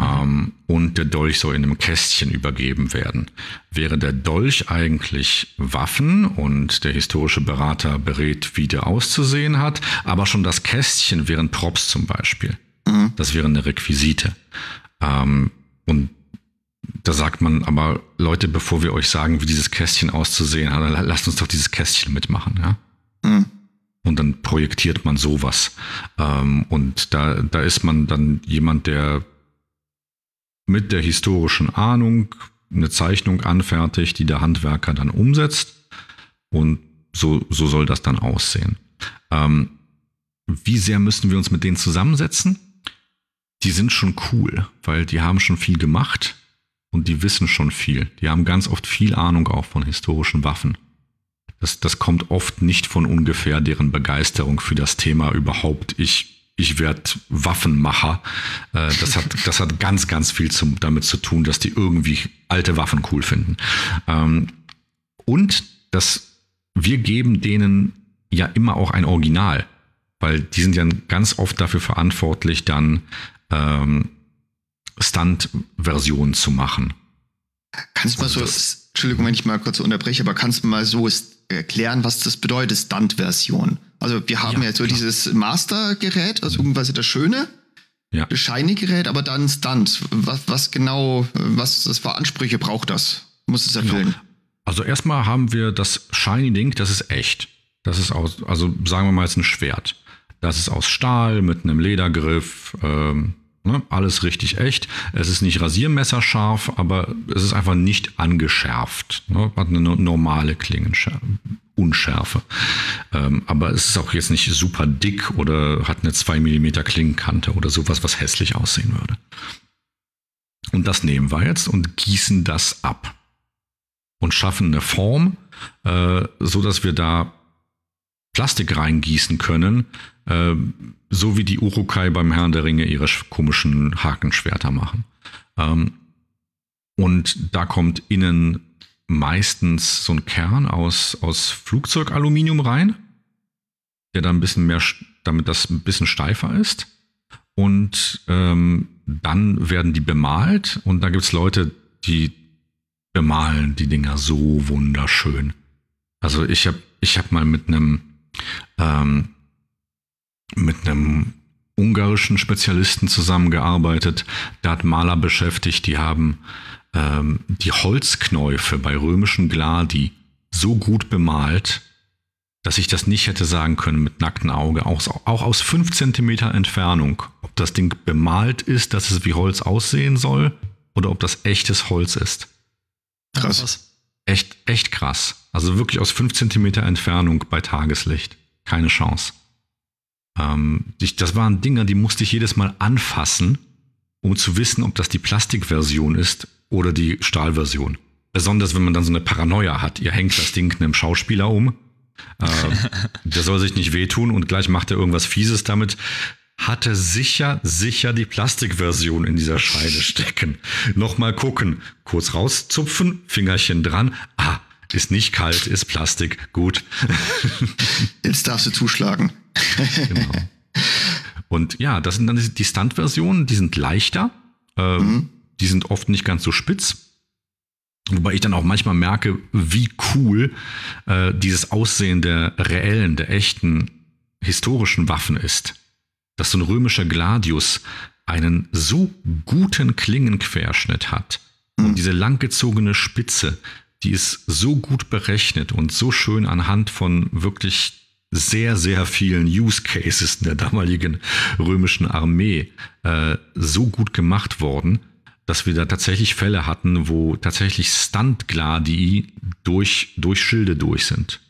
Ähm, und der Dolch soll in einem Kästchen übergeben werden. Wäre der Dolch eigentlich Waffen und der historische Berater berät, wie der auszusehen hat, aber schon das Kästchen wären Props zum Beispiel. Das wäre eine Requisite. Ähm, und da sagt man aber, Leute, bevor wir euch sagen, wie dieses Kästchen auszusehen hat, la- lasst uns doch dieses Kästchen mitmachen, ja. Hm. Und dann projektiert man sowas. Ähm, und da, da ist man dann jemand, der mit der historischen Ahnung eine Zeichnung anfertigt, die der Handwerker dann umsetzt. Und so, so soll das dann aussehen. Ähm, wie sehr müssen wir uns mit denen zusammensetzen? Die sind schon cool, weil die haben schon viel gemacht und die wissen schon viel. Die haben ganz oft viel Ahnung auch von historischen Waffen. Das, das kommt oft nicht von ungefähr, deren Begeisterung für das Thema überhaupt. Ich, ich werde Waffenmacher. Äh, das, hat, das hat ganz, ganz viel zum, damit zu tun, dass die irgendwie alte Waffen cool finden. Ähm, und dass wir geben denen ja immer auch ein Original, weil die sind ja ganz oft dafür verantwortlich, dann ähm, Stunt-Versionen zu machen. Kannst du mal so, das- Entschuldigung, wenn ich mal kurz unterbreche, aber kannst du mal so erklären, was das bedeutet, Stunt-Version? Also wir haben Ja, ja, so klar. dieses Master-Gerät, also irgendwas das Schöne, Ja. das Shiny-Gerät, aber dann Stunt. Was, was genau, was das für Ansprüche braucht das? Muss es erfüllen? Also erstmal haben wir das Shiny Ding, das ist echt. Das ist aus, also sagen wir mal jetzt ein Schwert. Das ist aus Stahl mit einem Ledergriff, ähm, ne, alles richtig echt. Es ist nicht rasiermesserscharf, aber es ist einfach nicht angeschärft. Ne, hat eine no- normale Klingenunschärfe. Ähm, aber es ist auch jetzt nicht super dick oder hat eine 2 mm Klingenkante oder sowas, was hässlich aussehen würde. Und das nehmen wir jetzt und gießen das ab und schaffen eine Form, äh, so dass wir da Plastik reingießen können, äh, so wie die Urukai beim Herrn der Ringe ihre komischen Hakenschwerter machen. Ähm, und da kommt innen meistens so ein Kern aus, aus Flugzeugaluminium rein, der dann ein bisschen mehr, damit das ein bisschen steifer ist. Und ähm, dann werden die bemalt und da gibt es Leute, die bemalen die Dinger so wunderschön. Also ich habe ich hab mal mit einem ähm, mit einem ungarischen Spezialisten zusammengearbeitet. Der hat Maler beschäftigt, die haben ähm, die Holzknäufe bei römischen Gladi so gut bemalt, dass ich das nicht hätte sagen können mit nacktem Auge, auch, auch aus fünf Zentimeter Entfernung, ob das Ding bemalt ist, dass es wie Holz aussehen soll, oder ob das echtes Holz ist. Krass. Echt, echt krass. Also wirklich aus fünf Zentimeter Entfernung bei Tageslicht. Keine Chance. Ähm, ich, das waren Dinger, die musste ich jedes Mal anfassen, um zu wissen, ob das die Plastikversion ist oder die Stahlversion. Besonders wenn man dann so eine Paranoia hat. Ihr hängt das Ding einem Schauspieler um. Äh, der soll sich nicht wehtun und gleich macht er irgendwas Fieses damit. Hatte sicher, sicher die Plastikversion in dieser Scheide stecken. Nochmal gucken. Kurz rauszupfen, Fingerchen dran. Ah, ist nicht kalt, ist Plastik. Gut. Jetzt darfst du zuschlagen. genau. Und ja, das sind dann die Stunt-Versionen, die sind leichter. Ähm, mhm. Die sind oft nicht ganz so spitz. Wobei ich dann auch manchmal merke, wie cool äh, dieses Aussehen der reellen, der echten historischen Waffen ist. Dass so ein römischer Gladius einen so guten Klingenquerschnitt hat und mhm. diese langgezogene Spitze, die ist so gut berechnet und so schön anhand von wirklich sehr, sehr vielen Use Cases der damaligen römischen Armee äh, so gut gemacht worden, dass wir da tatsächlich Fälle hatten, wo tatsächlich Stunt-Gladi durch, durch Schilde durch sind.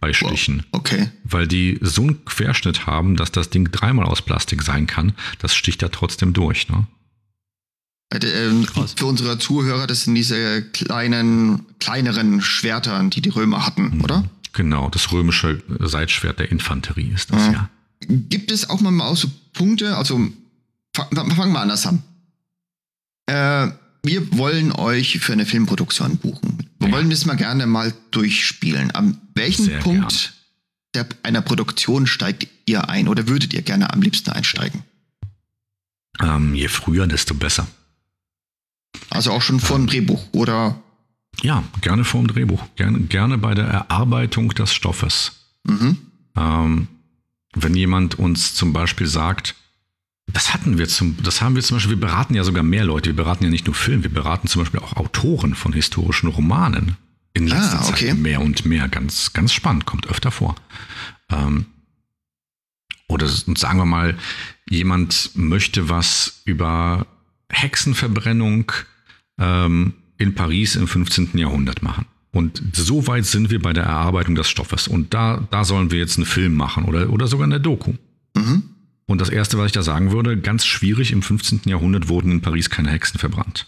Bei Stichen. Wow, okay. Weil die so einen Querschnitt haben, dass das Ding dreimal aus Plastik sein kann. Das sticht da trotzdem durch. Ne? Äh, ähm, für unsere Zuhörer, das sind diese kleinen, kleineren Schwerter, die die Römer hatten, mhm. oder? Genau, das römische Seitschwert der Infanterie ist das, ja. ja. Gibt es auch mal so Punkte, also fangen wir anders an. Äh, wir wollen euch für eine Filmproduktion buchen. Wir ja. wollen das mal gerne mal durchspielen. An welchem Sehr Punkt der, einer Produktion steigt ihr ein oder würdet ihr gerne am liebsten einsteigen? Ähm, je früher, desto besser. Also auch schon vor dem Drehbuch oder? Ja, gerne vor dem Drehbuch. Gerne, gerne bei der Erarbeitung des Stoffes. Mhm. Ähm, wenn jemand uns zum Beispiel sagt, das hatten wir zum, das haben wir zum Beispiel, wir beraten ja sogar mehr Leute, wir beraten ja nicht nur Film, wir beraten zum Beispiel auch Autoren von historischen Romanen. In letzter ah, okay. Zeit mehr und mehr, ganz, ganz spannend, kommt öfter vor. Ähm, oder sagen wir mal, jemand möchte was über Hexenverbrennung ähm, in Paris im 15. Jahrhundert machen. Und so weit sind wir bei der Erarbeitung des Stoffes. Und da, da sollen wir jetzt einen Film machen oder, oder sogar eine Doku. Mhm. Und das Erste, was ich da sagen würde, ganz schwierig, im 15. Jahrhundert wurden in Paris keine Hexen verbrannt.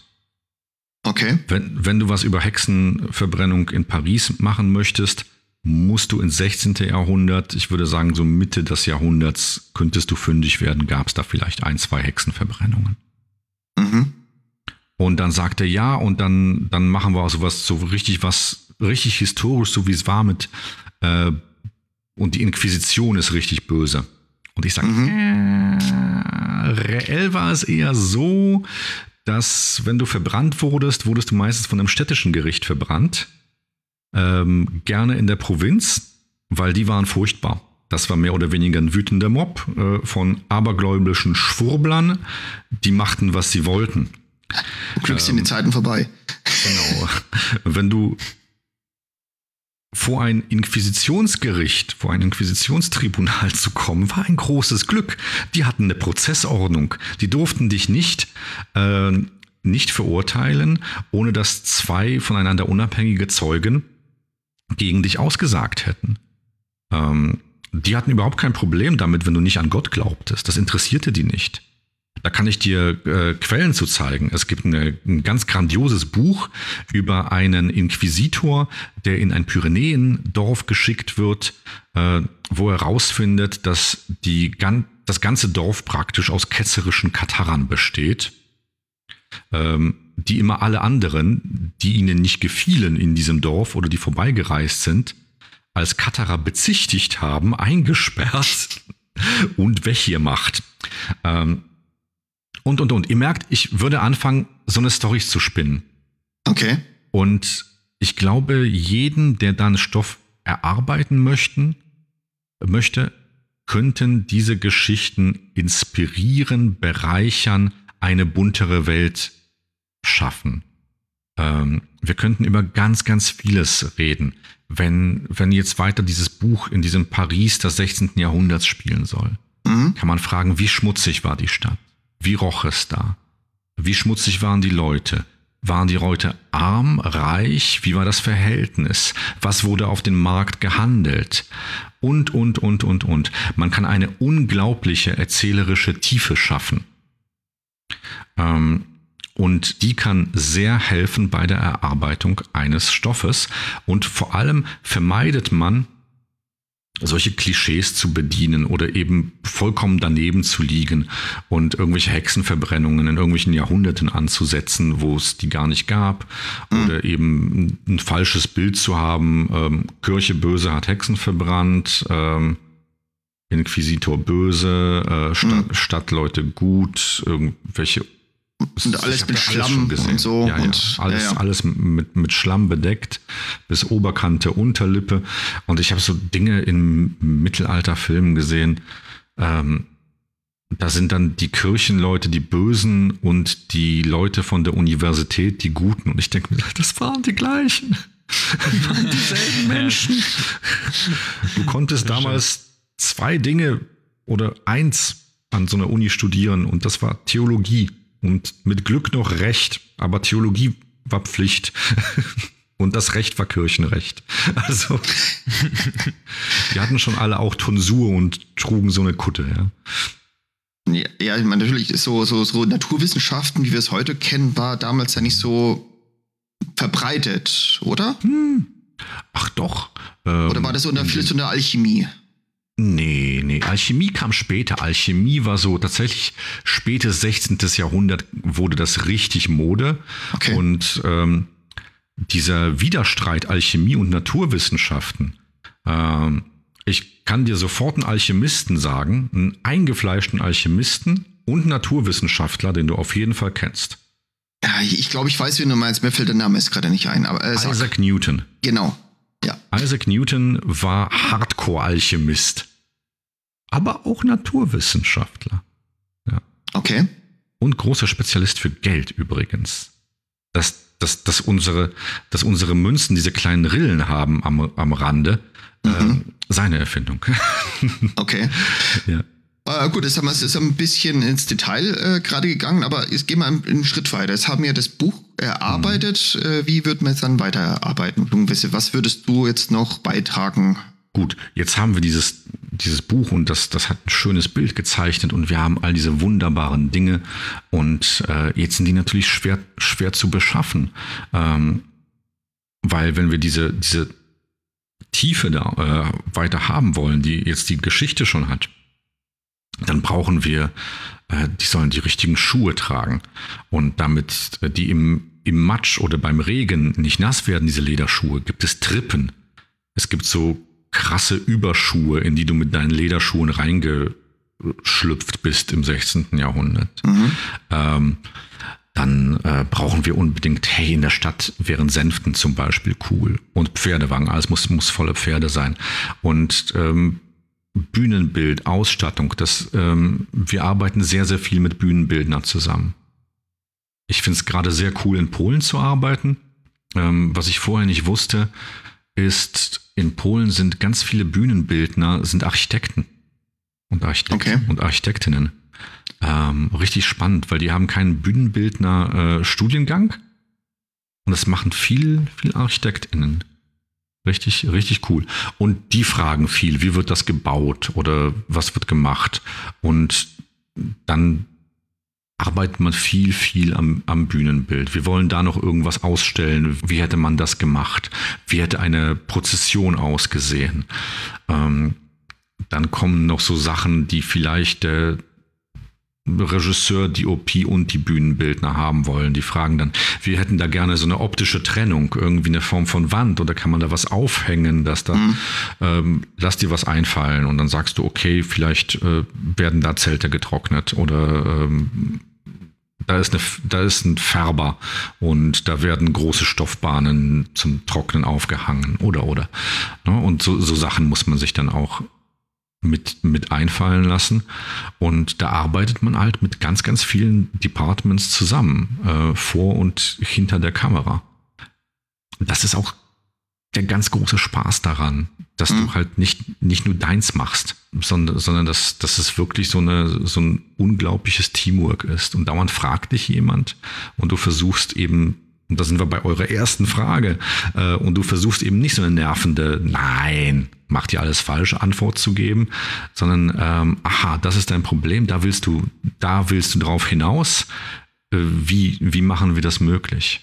Okay. Wenn, wenn du was über Hexenverbrennung in Paris machen möchtest, musst du ins 16. Jahrhundert, ich würde sagen so Mitte des Jahrhunderts, könntest du fündig werden, gab es da vielleicht ein, zwei Hexenverbrennungen. Mhm. Und dann sagt er ja, und dann, dann machen wir auch sowas, so richtig was, richtig historisch, so wie es war mit, äh, und die Inquisition ist richtig böse. Und ich sage, mhm. äh, reell war es eher so, dass wenn du verbrannt wurdest, wurdest du meistens von einem städtischen Gericht verbrannt. Ähm, gerne in der Provinz, weil die waren furchtbar. Das war mehr oder weniger ein wütender Mob äh, von abergläubischen Schwurblern. Die machten, was sie wollten. Glück sind ähm, die Zeiten vorbei. Genau. Wenn du vor ein Inquisitionsgericht, vor ein Inquisitionstribunal zu kommen, war ein großes Glück. Die hatten eine Prozessordnung. Die durften dich nicht, äh, nicht verurteilen, ohne dass zwei voneinander unabhängige Zeugen gegen dich ausgesagt hätten. Ähm, die hatten überhaupt kein Problem damit, wenn du nicht an Gott glaubtest. Das interessierte die nicht. Da kann ich dir äh, Quellen zu zeigen. Es gibt eine, ein ganz grandioses Buch über einen Inquisitor, der in ein Pyrenäendorf geschickt wird, äh, wo er herausfindet, dass die, gan das ganze Dorf praktisch aus ketzerischen Katarern besteht, ähm, die immer alle anderen, die ihnen nicht gefielen in diesem Dorf oder die vorbeigereist sind, als Katarer bezichtigt haben, eingesperrt und weg hier macht. Ähm, und, und, und. Ihr merkt, ich würde anfangen, so eine Storys zu spinnen. Okay. Und ich glaube, jeden, der dann Stoff erarbeiten möchten, möchte, könnten diese Geschichten inspirieren, bereichern, eine buntere Welt schaffen. Ähm, wir könnten über ganz, ganz vieles reden, wenn, wenn jetzt weiter dieses Buch in diesem Paris des 16. Jahrhunderts spielen soll. Mhm. Kann man fragen, wie schmutzig war die Stadt? Wie roch es da? Wie schmutzig waren die Leute? Waren die Leute arm, reich? Wie war das Verhältnis? Was wurde auf dem Markt gehandelt? Und, und, und, und, und. Man kann eine unglaubliche erzählerische Tiefe schaffen. Ähm, und die kann sehr helfen bei der Erarbeitung eines Stoffes. Und vor allem vermeidet man, solche Klischees zu bedienen oder eben vollkommen daneben zu liegen und irgendwelche Hexenverbrennungen in irgendwelchen Jahrhunderten anzusetzen, wo es die gar nicht gab, Mhm. oder eben ein falsches Bild zu haben, ähm, Kirche böse hat Hexen verbrannt, ähm, Inquisitor böse, äh, Stadt, Mhm. Stadtleute gut, irgendwelche Und alles mit Schlamm und so. Ja, ja. Und, alles, ja. alles mit, mit Schlamm bedeckt, bis Oberkante, Unterlippe. Und ich habe so Dinge in Mittelalterfilmen gesehen. Ähm, da sind dann die Kirchenleute die Bösen und die Leute von der Universität die Guten. Und ich denke mir, das waren die gleichen. Das waren dieselben Menschen. Du konntest damals zwei Dinge oder eins an so einer Uni studieren und das war Theologie und mit Glück noch Recht, aber Theologie war Pflicht und das Recht war Kirchenrecht. Also die hatten schon alle auch Tonsur und trugen so eine Kutte. Ja. Ja, ja, ich meine, natürlich ist so, so, so Naturwissenschaften, wie wir es heute kennen, war damals ja nicht so verbreitet, oder? Ach doch. Oder ähm, war das unter vieles unter Alchemie? Nee, nee, Alchemie kam später. Alchemie war so tatsächlich spätes 16. Jahrhundert wurde das richtig Mode. Okay. Und ähm, dieser Widerstreit Alchemie und Naturwissenschaften, ähm, ich kann dir sofort einen Alchemisten sagen, einen eingefleischten Alchemisten und Naturwissenschaftler, den du auf jeden Fall kennst. Ja, ich glaube, ich weiß, wie du meinst. Mir fällt der Name jetzt gerade nicht ein. Aber äh. Isaac Newton. Genau. Ja. Isaac Newton war Hardcore-Alchemist, aber auch Naturwissenschaftler. Okay. Und großer Spezialist für Geld übrigens. Dass, dass, dass, unsere, dass unsere Münzen diese kleinen Rillen haben am, am Rande, ähm, seine Erfindung. Okay. ja. Äh, gut, jetzt haben wir es ist ein bisschen ins Detail äh, gerade gegangen, aber jetzt gehen wir einen, einen Schritt weiter. Jetzt haben wir das Buch erarbeitet. Äh, wie wird man es dann weiterarbeiten? Was würdest du jetzt noch beitragen? Gut, jetzt haben wir dieses, dieses Buch und das, das hat ein schönes Bild gezeichnet und wir haben all diese wunderbaren Dinge und äh, jetzt sind die natürlich schwer, schwer zu beschaffen, ähm, weil wenn wir diese, diese Tiefe da äh, weiter haben wollen, die jetzt die Geschichte schon hat, dann brauchen wir, äh, die sollen die richtigen Schuhe tragen und damit äh, die im, im Matsch oder beim Regen nicht nass werden, diese Lederschuhe, gibt es Trippen. Es gibt so krasse Überschuhe, in die du mit deinen Lederschuhen reingeschlüpft bist im 16. Jahrhundert. Ähm, dann äh, brauchen wir unbedingt, hey, in der Stadt wären Sänften zum Beispiel cool. Und Pferdewagen, alles muss, muss volle Pferde sein. Und ähm, Bühnenbild, Ausstattung, das, ähm, wir arbeiten sehr, sehr viel mit Bühnenbildnern zusammen. Ich finde es gerade sehr cool, in Polen zu arbeiten. Ähm, was ich vorher nicht wusste, ist, in Polen sind ganz viele Bühnenbildner, sind Architekten und, Architekten Okay. und Architektinnen. Ähm, richtig spannend, weil die haben keinen Bühnenbildner-Studiengang und das machen viel, viel ArchitektInnen. Richtig, richtig cool. Und die fragen viel, wie wird das gebaut oder was wird gemacht? Und dann arbeitet man viel, viel am, am Bühnenbild. Wir wollen da noch irgendwas ausstellen. Wie hätte man das gemacht? Wie hätte eine Prozession ausgesehen? Ähm, dann kommen noch so Sachen, die vielleicht der Regisseur, die OP und die Bühnenbildner haben wollen. Die fragen dann, wir hätten da gerne so eine optische Trennung, irgendwie eine Form von Wand oder kann man da was aufhängen, dass da, mhm. ähm, lass dir was einfallen und dann sagst du, okay, vielleicht äh, werden da Zelte getrocknet oder ähm, da ist, eine, da ist ein Färber und da werden große Stoffbahnen zum Trocknen aufgehangen oder oder. Ne? Und so, so Sachen muss man sich dann auch mit, mit einfallen lassen. Und da arbeitet man halt mit ganz, ganz vielen Departments zusammen, äh, vor und hinter der Kamera. Das ist auch der ganz große Spaß daran, dass mhm. du halt nicht, nicht nur deins machst, sondern, sondern dass, dass es wirklich so, eine, so ein unglaubliches Teamwork ist. Und dauernd fragt dich jemand und du versuchst eben und da sind wir bei eurer ersten Frage. Äh, und du versuchst eben nicht so eine nervende, nein, macht dir alles falsch Antwort zu geben, sondern ähm, aha, das ist dein Problem, da willst du, da willst du drauf hinaus. Äh, wie, wie machen wir das möglich?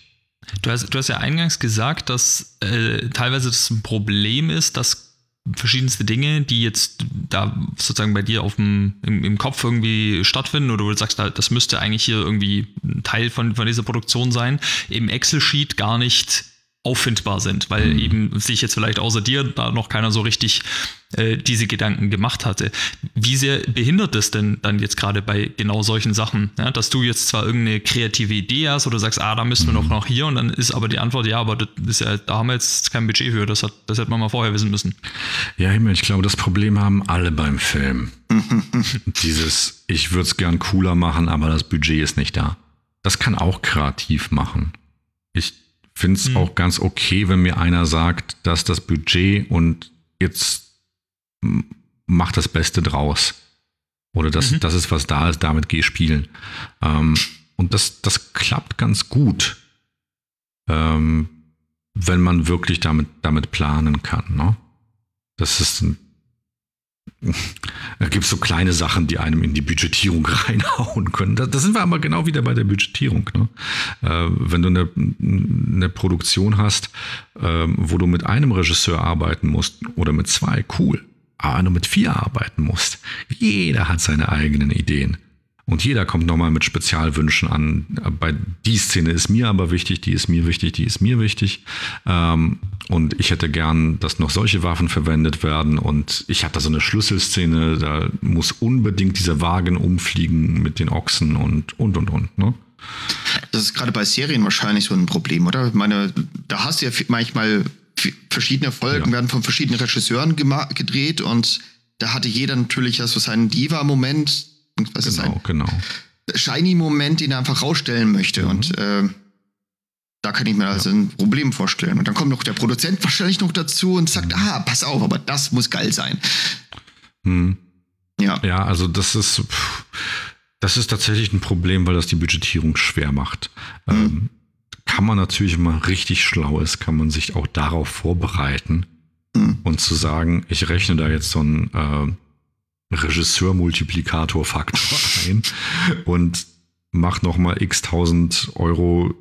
Du hast, du hast ja eingangs gesagt, dass äh, teilweise das ein Problem ist, dass verschiedenste Dinge, die jetzt da sozusagen bei dir auf dem, im, im Kopf irgendwie stattfinden oder wo du sagst, das müsste eigentlich hier irgendwie ein Teil von, von dieser Produktion sein, im Excel-Sheet gar nicht auffindbar sind, weil mhm. eben sich jetzt vielleicht außer dir da noch keiner so richtig äh, diese Gedanken gemacht hatte. Wie sehr behindert es denn dann jetzt gerade bei genau solchen Sachen, ja, dass du jetzt zwar irgendeine kreative Idee hast oder sagst, ah, da müssen wir mhm. noch, noch hier und dann ist aber die Antwort, ja, aber das ist ja, da haben wir jetzt kein Budget für, das, hat, das hätte man mal vorher wissen müssen. Ja, Himmel, ich glaube, das Problem haben alle beim Film. Dieses, ich würde es gern cooler machen, aber das Budget ist nicht da. Das kann auch kreativ machen. Ich finde es mhm. auch ganz okay, wenn mir einer sagt, dass das Budget und jetzt macht das Beste draus. Oder das, mhm. das ist, was da ist, damit geh spielen. Ähm, und das, das klappt ganz gut, ähm, wenn man wirklich damit, damit planen kann. Ne? Das ist ein da gibt es so kleine Sachen, die einem in die Budgetierung reinhauen können. Da, da sind wir aber genau wieder bei der Budgetierung. Ne? Äh, wenn du eine, eine Produktion hast, äh, wo du mit einem Regisseur arbeiten musst oder mit zwei, cool. Aber wenn du mit vier arbeiten musst, jeder hat seine eigenen Ideen. Und jeder kommt nochmal mit Spezialwünschen an. Bei die Szene ist mir aber wichtig, die ist mir wichtig, die ist mir wichtig. Ähm, und ich hätte gern, dass noch solche Waffen verwendet werden. Und ich habe da so eine Schlüsselszene, da muss unbedingt dieser Wagen umfliegen mit den Ochsen und und und und. Ne? Das ist gerade bei Serien wahrscheinlich so ein Problem, oder? Ich meine, da hast du ja manchmal verschiedene Folgen, ja. werden von verschiedenen Regisseuren gedreht und da hatte jeder natürlich so seinen Diva-Moment, was genau, ist ein genau. Shiny-Moment, den er einfach rausstellen möchte. Mhm. Und äh, da kann ich mir also ja. ein Problem vorstellen. Und dann kommt noch der Produzent wahrscheinlich noch dazu und sagt, mhm. ah, pass auf, aber das muss geil sein. Mhm. Ja. Ja, also das ist, das ist tatsächlich ein Problem, weil das die Budgetierung schwer macht. Mhm. Ähm, kann man natürlich, wenn man richtig schlau ist, kann man sich auch darauf vorbereiten mhm. und zu sagen, ich rechne da jetzt so ein äh, Regisseur-Multiplikator-Faktor ein und mach nochmal x tausend Euro,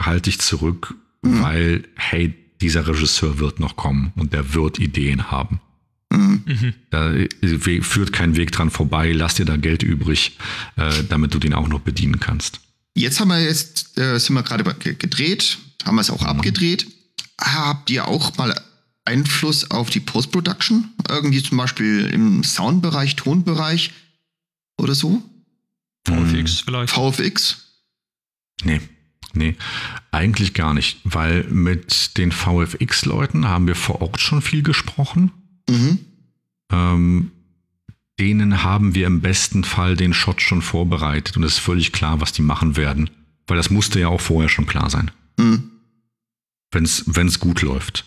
halte ich zurück, mhm. weil, hey, dieser Regisseur wird noch kommen und der wird Ideen haben. Mhm. Da führt kein Weg dran vorbei, lass dir da Geld übrig, äh, damit du den auch noch bedienen kannst. Jetzt haben wir jetzt, äh, sind wir gerade gedreht, haben wir es auch mhm. abgedreht. Habt ihr auch mal Einfluss auf die Post-Production? Irgendwie zum Beispiel im Soundbereich, Tonbereich oder so? VFX vielleicht. VFX? Nee. Nee, eigentlich gar nicht, weil mit den VFX-Leuten haben wir vor Ort schon viel gesprochen. Mhm. Ähm, denen haben wir im besten Fall den Shot schon vorbereitet und es ist völlig klar, was die machen werden. Weil das musste ja auch vorher schon klar sein. Mhm. Wenn es gut läuft.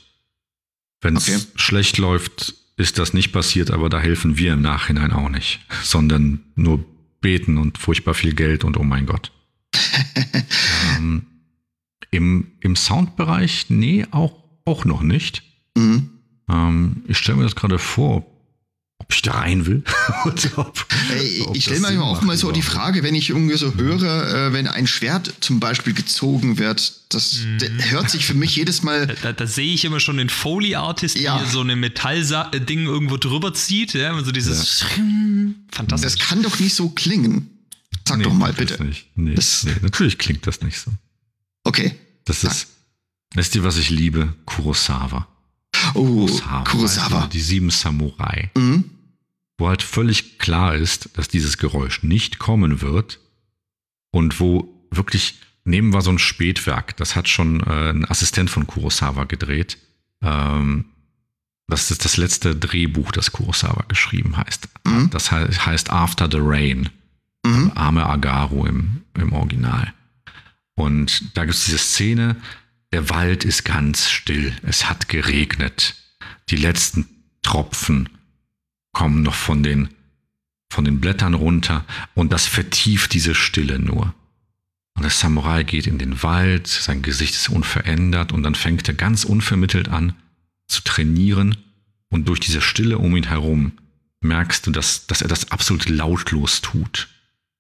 Wenn es okay. schlecht läuft, ist das nicht passiert, aber da helfen wir im Nachhinein auch nicht, sondern nur beten und furchtbar viel Geld und oh mein Gott. ähm, im, Im Soundbereich, nee, auch, auch noch nicht. Mhm. Ähm, ich stelle mir das gerade vor, ob ich da rein will. ob, Ey, ich stelle mir auch mal so die Frage, wenn ich irgendwie so höre, äh, wenn ein Schwert zum Beispiel gezogen wird, das mhm. hört sich für mich jedes Mal. Da, da, da sehe ich immer schon den Foley-Artist, ja. der so eine Metall-Ding irgendwo drüber zieht, ja, und so dieses ja. Fantastisch. Das kann doch nicht so klingen. Sag nee, doch mal bitte. Nicht. Nee, das nee, natürlich klingt das nicht so. Okay. Das ist, wisst ihr, was ich liebe? Kurosawa. Oh, Kurosawa. Kurosawa. Die sieben Samurai. Mhm. Wo halt völlig klar ist, dass dieses Geräusch nicht kommen wird und wo wirklich, nehmen wir so ein Spätwerk, das hat schon äh, ein Assistent von Kurosawa gedreht. Ähm, das ist das letzte Drehbuch, das Kurosawa geschrieben heißt. Mhm. Das heißt After the Rain. Mhm. Arme Agaro im, im Original. Und da gibt es diese Szene, der Wald ist ganz still. Es hat geregnet. Die letzten Tropfen kommen noch von den, von den Blättern runter und das vertieft diese Stille nur. Und der Samurai geht in den Wald, sein Gesicht ist unverändert und dann fängt er ganz unvermittelt an zu trainieren und durch diese Stille um ihn herum merkst du, dass, dass er das absolut lautlos tut.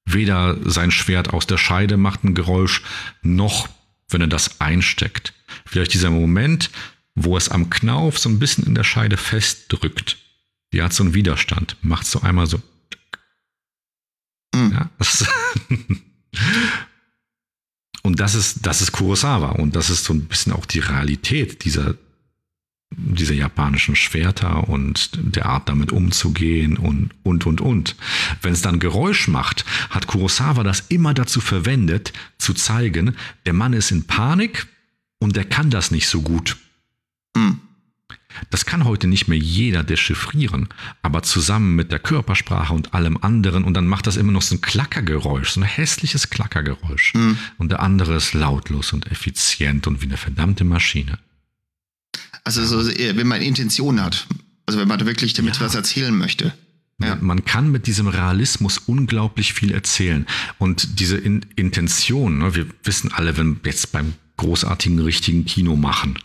Weder sein Schwert aus der Scheide macht ein Geräusch, noch wenn er das einsteckt. Vielleicht dieser Moment, wo es am Knauf so ein bisschen in der Scheide festdrückt. Die hat so einen Widerstand, macht so einmal so. Mhm. Ja, das und das ist, das ist Kurosawa und das ist so ein bisschen auch die Realität dieser, dieser japanischen Schwerter und der Art damit umzugehen und, und, und, und. Wenn es dann Geräusch macht, hat Kurosawa das immer dazu verwendet, zu zeigen, der Mann ist in Panik und der kann das nicht so gut. Hm. Das kann heute nicht mehr jeder dechiffrieren, aber zusammen mit der Körpersprache und allem anderen und dann macht das immer noch so ein Klackergeräusch, so ein hässliches Klackergeräusch. Mhm. Und der andere ist lautlos und effizient und wie eine verdammte Maschine. Also so, wenn man Intention hat. Also wenn man wirklich damit ja. was erzählen möchte. Ja. Man kann mit diesem Realismus unglaublich viel erzählen. Und diese In Intention, ne, wir wissen alle, wenn wir jetzt beim großartigen, richtigen Kino machen,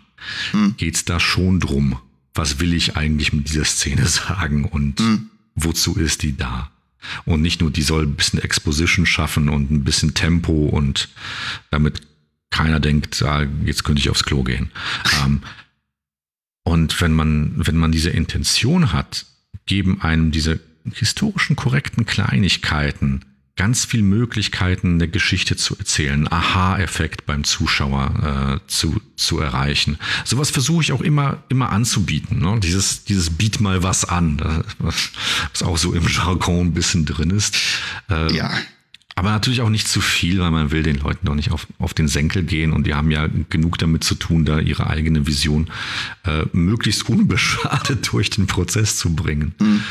hm. geht es da schon drum, was will ich eigentlich mit dieser Szene sagen und hm. wozu ist die da? Und nicht nur, die soll ein bisschen Exposition schaffen und ein bisschen Tempo und damit keiner denkt, ah, jetzt könnte ich aufs Klo gehen. ähm, und wenn man, wenn man diese Intention hat, geben einem diese historischen korrekten Kleinigkeiten ganz viel Möglichkeiten, eine Geschichte zu erzählen, Aha-Effekt beim Zuschauer äh, zu, zu erreichen. Sowas versuche ich auch immer, immer anzubieten. Ne? Dieses, dieses Biet mal was an, was auch so im Jargon ein bisschen drin ist. Äh, ja. Aber natürlich auch nicht zu viel, weil man will den Leuten doch nicht auf, auf den Senkel gehen und die haben ja genug damit zu tun, da ihre eigene Vision äh, möglichst unbeschadet durch den Prozess zu bringen. Mhm.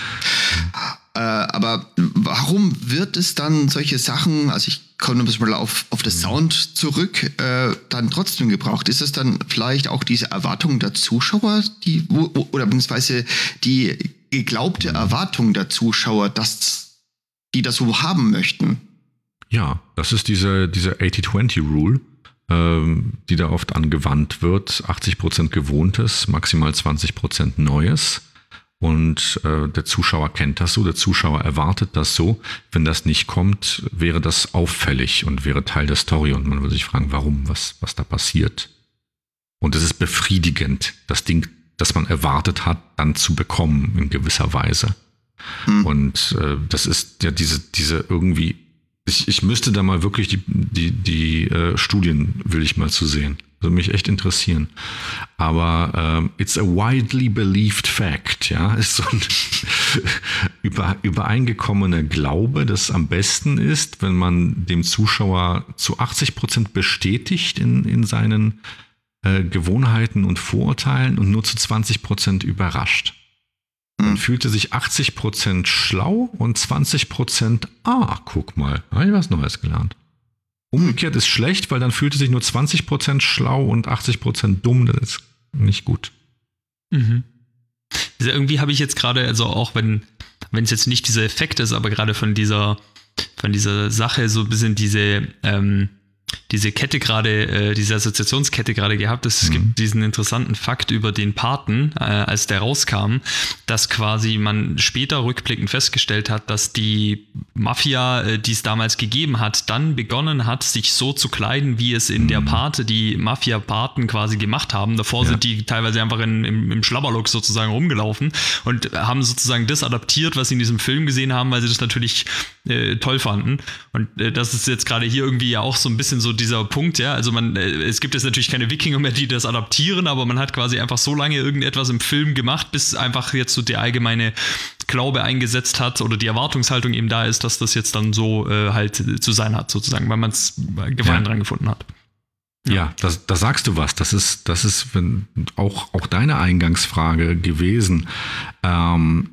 Äh, aber warum wird es dann solche Sachen, also ich komme ein bisschen auf, auf das mhm. Sound zurück, äh, dann trotzdem gebraucht? Ist es dann vielleicht auch diese Erwartung der Zuschauer, die, wo, oder beziehungsweise die geglaubte mhm. Erwartung der Zuschauer, dass die das so haben möchten? Ja, das ist diese, diese 80-20-Rule, ähm, die da oft angewandt wird. 80% Gewohntes, maximal 20% Neues. Und äh, der Zuschauer kennt das so, der Zuschauer erwartet das so. Wenn das nicht kommt, wäre das auffällig und wäre Teil der Story. Und man würde sich fragen, warum, was, was da passiert. Und es ist befriedigend, das Ding, das man erwartet hat, dann zu bekommen in gewisser Weise. Hm. Und äh, das ist ja diese, diese irgendwie ich, ich müsste da mal wirklich die, die, die äh, Studien, will ich mal zu sehen. Also mich echt interessieren. Aber ähm, it's a widely believed fact, ja, ist so ein über, übereingekommener Glaube, dass am besten ist, wenn man dem Zuschauer zu 80 Prozent bestätigt in, in seinen äh, Gewohnheiten und Vorurteilen und nur zu 20 Prozent überrascht. Man hm. fühlte sich 80% schlau und 20% ah, guck mal, habe ich was Neues gelernt. Umgekehrt ist schlecht, weil dann fühlte sich nur 20% schlau und 80% dumm. Das ist nicht gut. Mhm. Also irgendwie habe ich jetzt gerade, also auch wenn, wenn es jetzt nicht dieser Effekt ist, aber gerade von dieser, von dieser Sache so ein bisschen diese, ähm, diese Kette gerade, äh, diese Assoziationskette gerade gehabt. Es mhm. gibt diesen interessanten Fakt über den Paten, äh, als der rauskam, dass quasi man später rückblickend festgestellt hat, dass die Mafia, äh, die es damals gegeben hat, dann begonnen hat, sich so zu kleiden, wie es in mhm. der Pate die Mafia-Paten quasi gemacht haben. Davor ja. sind die teilweise einfach in, im, im Schlabberlook sozusagen rumgelaufen und haben sozusagen das adaptiert, was sie in diesem Film gesehen haben, weil sie das natürlich äh, toll fanden. Und äh, das ist jetzt gerade hier irgendwie ja auch so ein bisschen so dieser Punkt, ja. Also man, äh, es gibt jetzt natürlich keine Wikinger mehr, die das adaptieren, aber man hat quasi einfach so lange irgendetwas im Film gemacht, bis einfach jetzt so der allgemeine Glaube eingesetzt hat oder die Erwartungshaltung eben da ist, dass das jetzt dann so äh, halt zu sein hat, sozusagen, weil man es Gefallen ja. dran gefunden hat. Ja, das, da sagst du was. Das ist, das ist auch, auch deine Eingangsfrage gewesen. Ähm,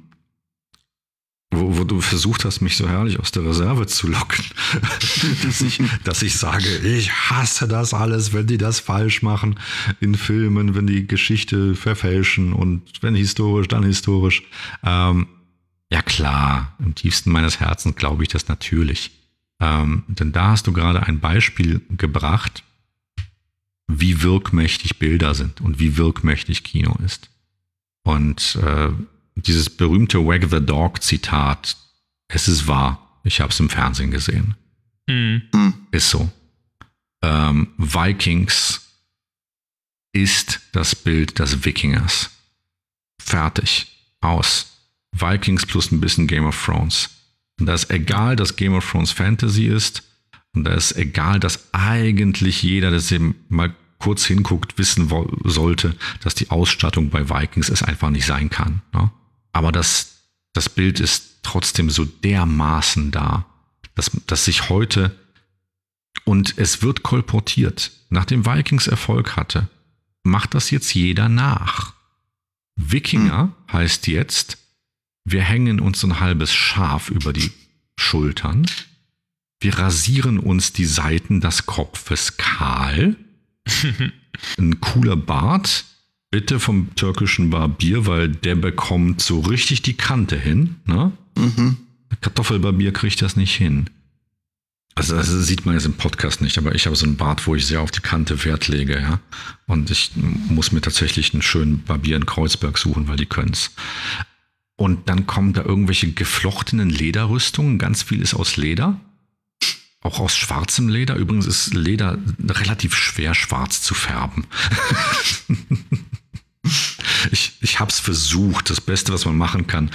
wo, wo, du versucht hast, mich so herrlich aus der Reserve zu locken, dass, ich, dass ich sage, ich hasse das alles, wenn die das falsch machen in Filmen, wenn die Geschichte verfälschen und wenn historisch, dann historisch. Ähm, ja klar, im tiefsten meines Herzens glaube ich das natürlich. Ähm, denn da hast du gerade ein Beispiel gebracht, wie wirkmächtig Bilder sind und wie wirkmächtig Kino ist. Und äh, dieses berühmte Wag the Dog Zitat, es ist wahr, ich habe es im Fernsehen gesehen. Mhm. Ist so. Ähm, Vikings ist das Bild des Wikingers. Fertig. Aus. Vikings plus ein bisschen Game of Thrones. Und da ist egal, dass Game of Thrones Fantasy ist. Und da ist egal, dass eigentlich jeder, der eben mal kurz hinguckt, wissen sollte, dass die Ausstattung bei Vikings es einfach nicht sein kann. Ne? Aber das, das Bild ist trotzdem so dermaßen da, dass, dass sich heute und es wird kolportiert, nachdem Vikings Erfolg hatte, macht das jetzt jeder nach. Wikinger hm. heißt jetzt, wir hängen uns ein halbes Schaf über die Schultern, wir rasieren uns die Seiten des Kopfes kahl, ein cooler Bart, bitte vom türkischen Barbier, weil der bekommt so richtig die Kante hin. Ne? Mhm. Kartoffelbarbier kriegt das nicht hin. Also das sieht man jetzt im Podcast nicht, aber ich habe so einen Bart, wo ich sehr auf die Kante Wert lege, ja. Und ich muss mir tatsächlich einen schönen Barbier in Kreuzberg suchen, weil die können's. Und dann kommen da irgendwelche geflochtenen Lederrüstungen, ganz viel ist aus Leder. Auch aus schwarzem Leder. Übrigens ist Leder relativ schwer schwarz zu färben. Ich, habe es versucht. Das Beste, was man machen kann,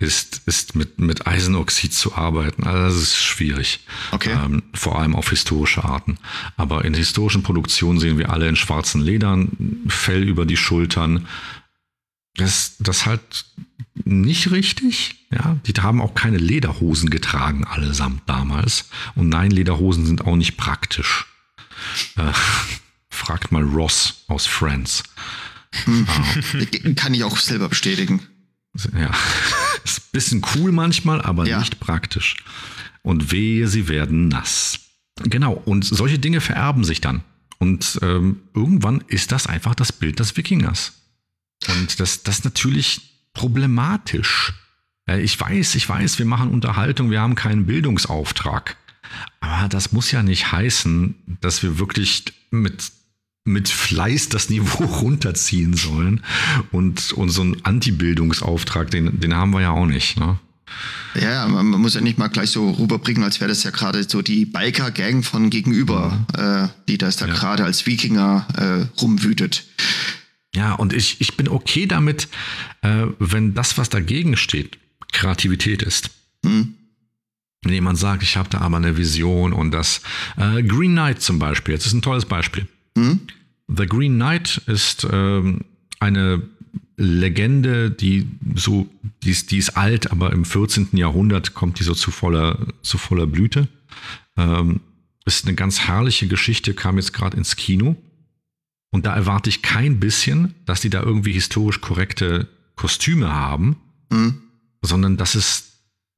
ist, ist mit, mit Eisenoxid zu arbeiten. Also das ist schwierig. Okay. Ähm, vor allem auf historische Arten. Aber in historischen Produktionen sehen wir alle in schwarzen Ledern, Fell über die Schultern. Das, das halt nicht richtig. Ja, die haben auch keine Lederhosen getragen, allesamt damals. Und nein, Lederhosen sind auch nicht praktisch. Äh, fragt mal Ross aus Friends. Mhm. Kann ich auch selber bestätigen. Ja, ist ein bisschen cool manchmal, aber ja. nicht praktisch. Und wehe, sie werden nass. Genau, und solche Dinge vererben sich dann. Und ähm, irgendwann ist das einfach das Bild des Wikingers. Und das, das ist natürlich problematisch. Ich weiß, ich weiß, wir machen Unterhaltung, wir haben keinen Bildungsauftrag. Aber das muss ja nicht heißen, dass wir wirklich mit mit Fleiß das Niveau runterziehen sollen. Und, und so einen Anti-Bildungsauftrag, den, den haben wir ja auch nicht. Ne? Ja, man muss ja nicht mal gleich so rüberbringen, als wäre das ja gerade so die Biker-Gang von gegenüber, äh, die das da ja. gerade als Wikinger äh, rumwütet. Ja, und ich, ich bin okay damit, äh, wenn das, was dagegen steht, Kreativität ist. Hm. Wenn jemand sagt, ich habe da aber eine Vision und das äh, Green Knight zum Beispiel, jetzt ist ein tolles Beispiel. Mhm. The Green Knight ist ähm, eine Legende, die so, die ist, die ist alt, aber im 14. Jahrhundert kommt die so zu voller, zu voller Blüte. Ähm, ist eine ganz herrliche Geschichte, kam jetzt gerade ins Kino. Und da erwarte ich kein bisschen, dass die da irgendwie historisch korrekte Kostüme haben, mhm. sondern dass es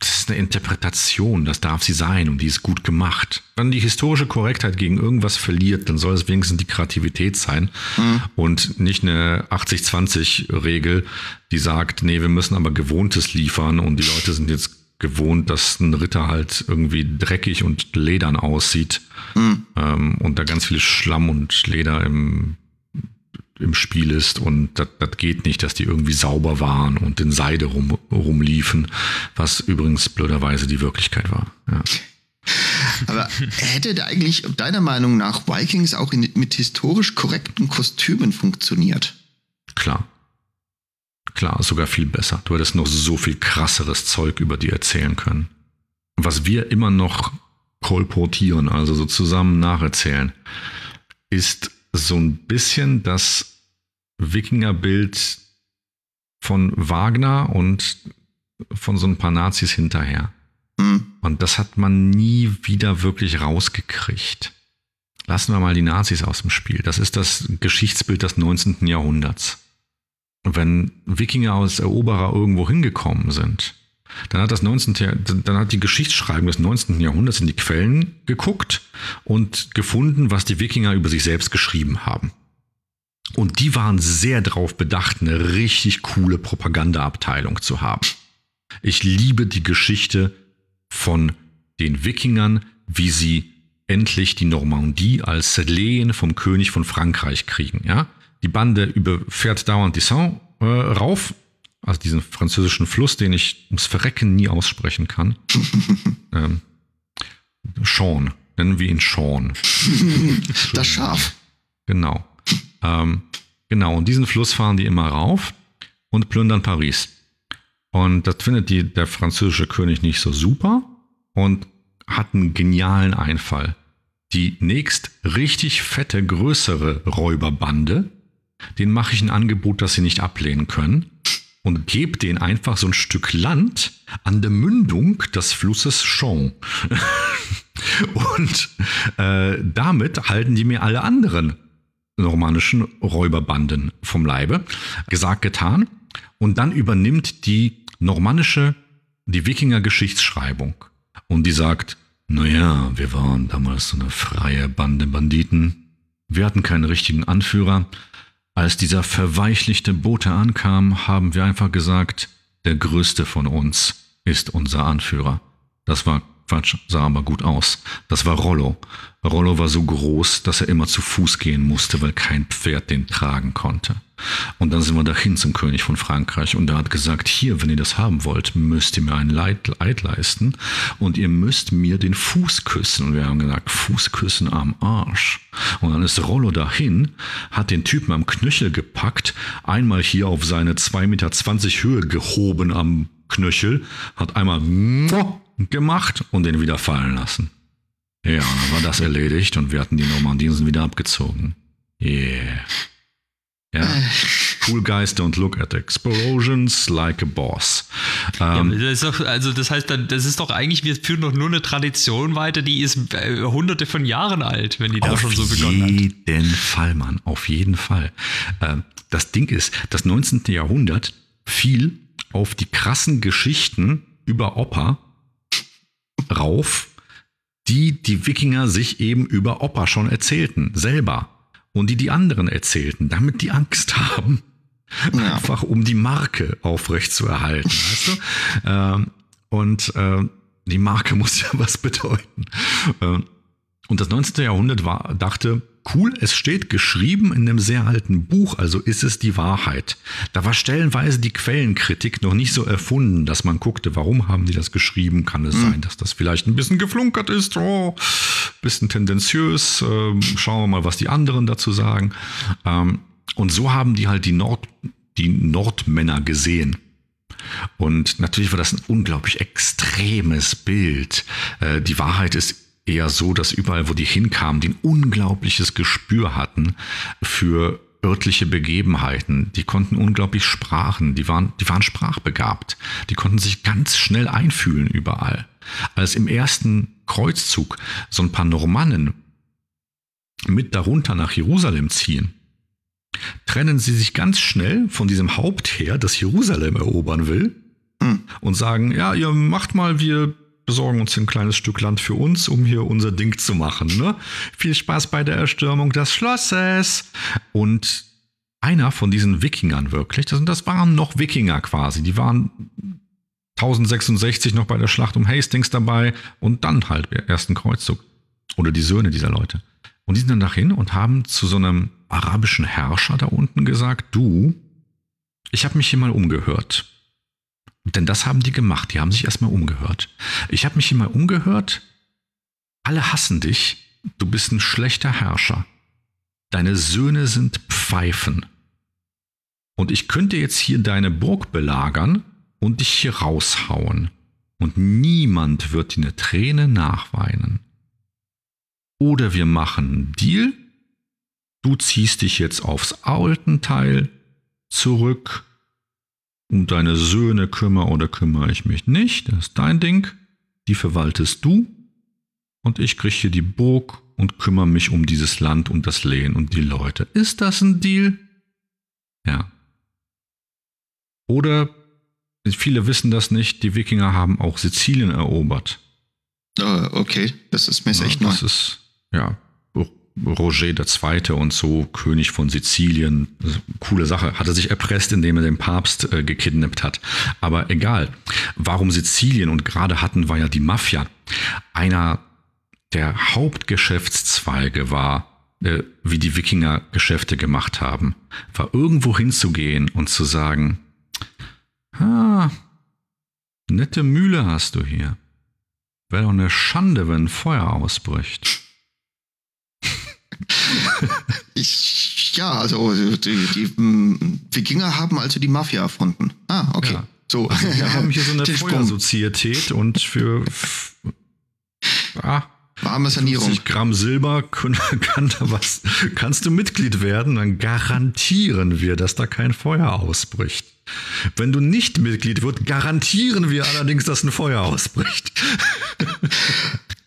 das ist eine Interpretation, das darf sie sein und die ist gut gemacht. Wenn die historische Korrektheit gegen irgendwas verliert, dann soll es wenigstens die Kreativität sein mhm. und nicht eine 80-20-Regel, die sagt, nee, wir müssen aber Gewohntes liefern und die Leute sind jetzt gewohnt, dass ein Ritter halt irgendwie dreckig und ledern aussieht Hm. ähm, und da ganz viel Schlamm und Leder im, im Spiel ist und das das geht nicht, dass die irgendwie sauber waren und in Seide rum, rumliefen, was übrigens blöderweise die Wirklichkeit war. Ja. Aber hätte da eigentlich deiner Meinung nach Vikings auch in, mit historisch korrekten Kostümen funktioniert? Klar. Klar, sogar viel besser. Du hättest noch so viel krasseres Zeug über die erzählen können. Was wir immer noch kolportieren, also so zusammen nacherzählen, ist so ein bisschen das Wikingerbild von Wagner und von so ein paar Nazis hinterher. Hm. Und das hat man nie wieder wirklich rausgekriegt. Lassen wir mal die Nazis aus dem Spiel. Das ist das Geschichtsbild des 19. Jahrhunderts. Wenn Wikinger aus Eroberer irgendwo hingekommen sind, dann hat das 19. Jahr- dann hat die Geschichtsschreibung des 19. Jahrhunderts in die Quellen geguckt und gefunden, was die Wikinger über sich selbst geschrieben haben. Und die waren sehr darauf bedacht, eine richtig coole Propagandaabteilung zu haben. Ich liebe die Geschichte von den Wikingern, wie sie endlich die Normandie als Lehen vom König von Frankreich kriegen. Ja? Die Bande überfährt dauernd die Saint äh, rauf, also diesen französischen Fluss, den ich ums Verrecken nie aussprechen kann. ähm, Sean, nennen wir ihn Sean. Das Schaf. Genau. Ähm, genau, und diesen Fluss fahren die immer rauf und plündern Paris. Und das findet die, der französische König nicht so super und hat einen genialen Einfall. Die nächst richtig fette, größere Räuberbande, den mache ich ein Angebot, das sie nicht ablehnen können und gebe denen einfach so ein Stück Land an der Mündung des Flusses Champs. Und äh, damit halten die mir alle anderen normannischen Räuberbanden vom Leibe. Gesagt, getan. Und dann übernimmt die normannische, die Wikinger Geschichtsschreibung. Und die sagt, naja, wir waren damals so eine freie Bande Banditen. Wir hatten keinen richtigen Anführer. Als dieser verweichlichte Bote ankam, haben wir einfach gesagt, der größte von uns ist unser Anführer. Das war Quatsch, sah aber gut aus. Das war Rollo. Rollo war so groß, dass er immer zu Fuß gehen musste, weil kein Pferd den tragen konnte. Und dann sind wir dahin zum König von Frankreich und er hat gesagt, hier, wenn ihr das haben wollt, müsst ihr mir ein Leid, Eid leisten und ihr müsst mir den Fuß küssen. Und wir haben gesagt, Fuß küssen am Arsch. Und dann ist Rollo dahin, hat den Typen am Knöchel gepackt, einmal hier auf seine 2,20 Meter Höhe gehoben am Knöchel, hat einmal gemacht und den wieder fallen lassen. Ja, dann war das erledigt und wir hatten die Normandien sind wieder abgezogen. Yeah. Ja. Cool guys don't look at explosions like a boss. Ja, Ähm, das ist doch, also das heißt, das ist doch eigentlich, wir führen doch nur eine Tradition weiter, die ist äh, hunderte von Jahren alt, wenn die da auf schon so begonnen hat. jeden Fall, Mann, auf jeden Fall. Ähm, das Ding ist, das 19. Jahrhundert fiel auf die krassen Geschichten über Opa rauf, die die Wikinger sich eben über Opa schon erzählten, selber. Und die die anderen erzählten, damit die Angst haben. Ja. Einfach um die Marke aufrechtzuerhalten, weißt du? Ähm, und äh, die Marke muss ja was bedeuten. Ähm, und das 19. Jahrhundert war, dachte, cool, es steht geschrieben in einem sehr alten Buch, also ist es die Wahrheit. Da war stellenweise die Quellenkritik noch nicht so erfunden, dass man guckte, warum haben die das geschrieben? Kann es sein, dass das vielleicht ein bisschen geflunkert ist? Oh, bisschen tendenziös. Ähm, schauen wir mal, was die anderen dazu sagen. Ähm, und so haben die halt die, Nord, die Nordmänner gesehen. Und natürlich war das ein unglaublich extremes Bild. Äh, die Wahrheit ist eher so, dass überall, wo die hinkamen, die ein unglaubliches Gespür hatten für örtliche Begebenheiten. Die konnten unglaublich Sprachen, die waren, die waren sprachbegabt. Die konnten sich ganz schnell einfühlen überall. Als im ersten Kreuzzug so ein paar Normannen mit darunter nach Jerusalem ziehen, trennen sie sich ganz schnell von diesem Hauptheer, das Jerusalem erobern will, und sagen, ja, ihr macht mal, wir besorgen uns ein kleines Stück Land für uns, um hier unser Ding zu machen. Ne? Viel Spaß bei der Erstürmung des Schlosses. Und einer von diesen Wikingern wirklich, das, das waren noch Wikinger quasi, die waren 1066 noch bei der Schlacht um Hastings dabei und dann halt der ersten Kreuzzug. Oder die Söhne dieser Leute. Und die sind dann dahin und haben zu so einem arabischen Herrscher da unten gesagt, du, ich habe mich hier mal umgehört. Denn das haben die gemacht, die haben sich erstmal umgehört. Ich habe mich mal umgehört, alle hassen dich, du bist ein schlechter Herrscher. Deine Söhne sind Pfeifen. Und ich könnte jetzt hier deine Burg belagern und dich hier raushauen. Und niemand wird dir eine Träne nachweinen. Oder wir machen einen Deal. Du ziehst dich jetzt aufs Altenteil zurück. Um deine Söhne kümmere oder kümmere ich mich nicht. Das ist dein Ding. Die verwaltest du. Und ich kriege hier die Burg und kümmere mich um dieses Land und das Lehen und die Leute. Ist das ein Deal? Ja. Oder, viele wissen das nicht, die Wikinger haben auch Sizilien erobert. Oh, okay, das ist mir ja, echt neu. neu. Das ist, ja, Roger II. und so, König von Sizilien. Coole Sache. Hat er sich erpresst, indem er den Papst äh, gekidnappt hat. Aber egal. Warum Sizilien und gerade hatten wir ja die Mafia. Einer der Hauptgeschäftszweige war, äh, wie die Wikinger Geschäfte gemacht haben, war irgendwo hinzugehen und zu sagen, ah, nette Mühle hast du hier. Wäre doch eine Schande, wenn Feuer ausbricht. Ich, ja, also die, die m, Wikinger haben also die Mafia erfunden. Ah, okay. Ja. So. Wir haben hier so eine. Feuersozietät und für ah, Warme Sanierung. 50 Gramm Silber kann da was, kannst du Mitglied werden, dann garantieren wir, dass da kein Feuer ausbricht. Wenn du nicht Mitglied wird, garantieren wir allerdings, dass ein Feuer ausbricht.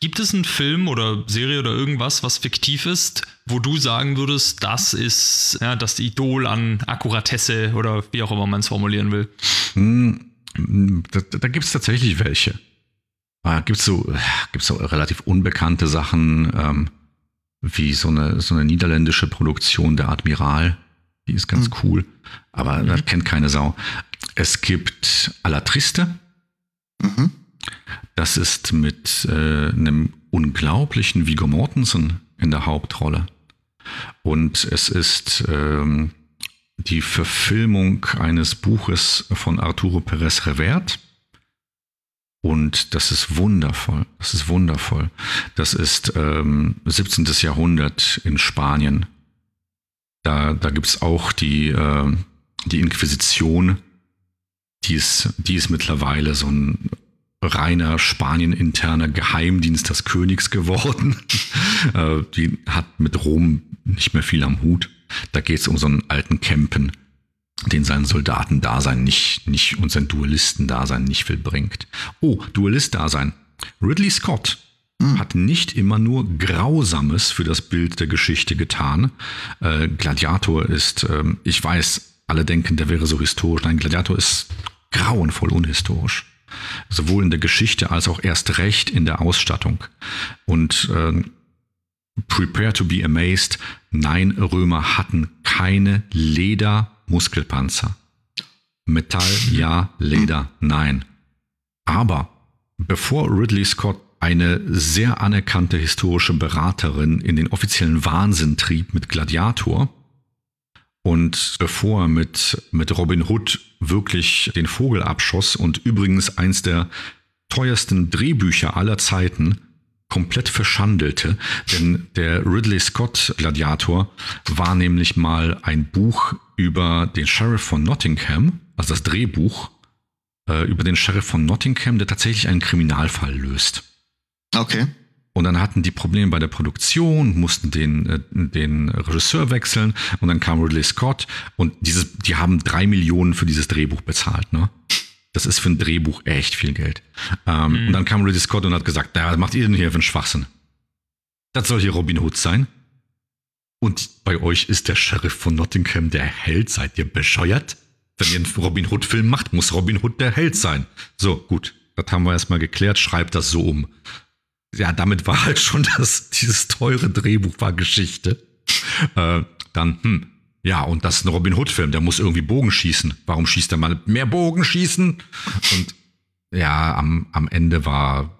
Gibt es einen Film oder Serie oder irgendwas, was fiktiv ist, wo du sagen würdest, das ist ja, das Idol an Akkuratesse oder wie auch immer man es formulieren will? Da, da gibt es tatsächlich welche. Da gibt es so, gibt's so relativ unbekannte Sachen, ähm, wie so eine, so eine niederländische Produktion der Admiral. Die ist ganz cool, aber das kennt keine Sau. Es gibt Alatriste. Mhm. Das ist mit äh, einem unglaublichen Viggo Mortensen in der Hauptrolle. Und es ist ähm, die Verfilmung eines Buches von Arturo Perez Revert. Und das ist wundervoll. Das ist wundervoll. Das ist ähm, 17. Jahrhundert in Spanien. Da, da gibt es auch die, äh, die Inquisition. Die ist, die ist mittlerweile so ein reiner Spanien-interner Geheimdienst des Königs geworden. Äh, die hat mit Rom nicht mehr viel am Hut. Da geht es um so einen alten Campen, den sein Soldatendasein nicht, nicht und sein Duellistendasein nicht viel bringt. Oh, Duellist-Dasein. Ridley Scott hat nicht immer nur Grausames für das Bild der Geschichte getan. Äh, Gladiator ist, ähm, ich weiß, alle denken, der wäre so historisch. Nein, Gladiator ist grauenvoll unhistorisch. Sowohl in der Geschichte als auch erst recht in der Ausstattung. Und ähm, Prepare to be amazed. Nein, Römer hatten keine Ledermuskelpanzer. Metall, ja, Leder, nein. Aber bevor Ridley Scott eine sehr anerkannte historische Beraterin in den offiziellen Wahnsinn trieb mit Gladiator und bevor er mit, mit Robin Hood wirklich den Vogel abschoss und übrigens eins der teuersten Drehbücher aller Zeiten komplett verschandelte, denn der Ridley Scott Gladiator war nämlich mal ein Buch über den Sheriff von Nottingham, also das Drehbuch äh, über den Sheriff von Nottingham, der tatsächlich einen Kriminalfall löst. Okay. Und dann hatten die Probleme bei der Produktion, mussten den, äh, den Regisseur wechseln und dann kam Ridley Scott und dieses, die haben drei Millionen für dieses Drehbuch bezahlt, ne? Das ist für ein Drehbuch echt viel Geld. Ähm, Und dann kam Ridley Scott und hat gesagt, na, was macht ihr denn hier für einen Schwachsinn? Das soll hier Robin Hood sein. Und bei euch ist der Sheriff von Nottingham der Held. Seid ihr bescheuert? Wenn ihr einen Robin Hood-Film macht, muss Robin Hood der Held sein. So, gut. Das haben wir erstmal geklärt. Schreibt das so um. Ja, damit war halt schon das, dieses teure Drehbuch war Geschichte. Äh, dann, hm, ja, und das ist ein Robin Hood-Film, der muss irgendwie Bogen schießen. Warum schießt er mal mehr Bogen schießen? Und ja, am, am Ende war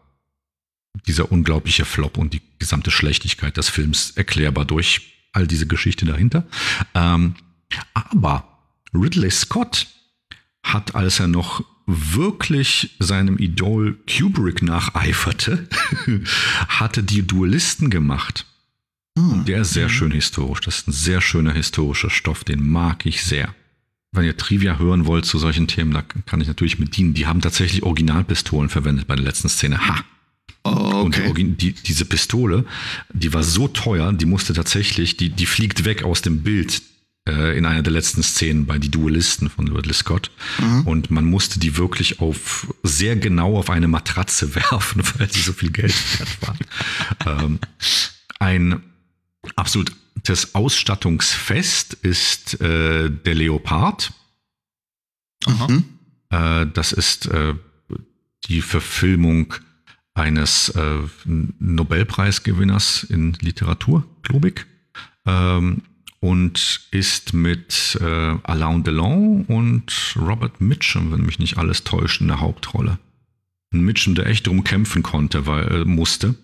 dieser unglaubliche Flop und die gesamte Schlechtigkeit des Films erklärbar durch all diese Geschichte dahinter. Ähm, aber Ridley Scott hat, als er noch wirklich seinem Idol Kubrick nacheiferte, hatte die Duellisten gemacht. Hm. Der ist sehr schön historisch. Das ist ein sehr schöner historischer Stoff, den mag ich sehr. Wenn ihr Trivia hören wollt zu solchen Themen, da kann ich natürlich mit dienen. Die haben tatsächlich Originalpistolen verwendet bei der letzten Szene. Ha! Oh, okay. Und die, die, diese Pistole, die war so teuer, die musste tatsächlich, die, die fliegt weg aus dem Bild äh, in einer der letzten Szenen bei Die Duellisten von Ridley Scott. Mhm. Und man musste die wirklich auf sehr genau auf eine Matratze werfen, weil sie so viel Geld wert waren. ähm, ein absolutes Ausstattungsfest ist äh, der Leopard. Mhm. Äh, das ist äh, die Verfilmung eines äh, Nobelpreisgewinners in Literatur, glaube ich. Ähm, und ist mit äh, Alain Delon und Robert Mitchum, wenn mich nicht alles täuscht, in der Hauptrolle. Ein Mitchum, der echt drum kämpfen konnte, weil äh, musste,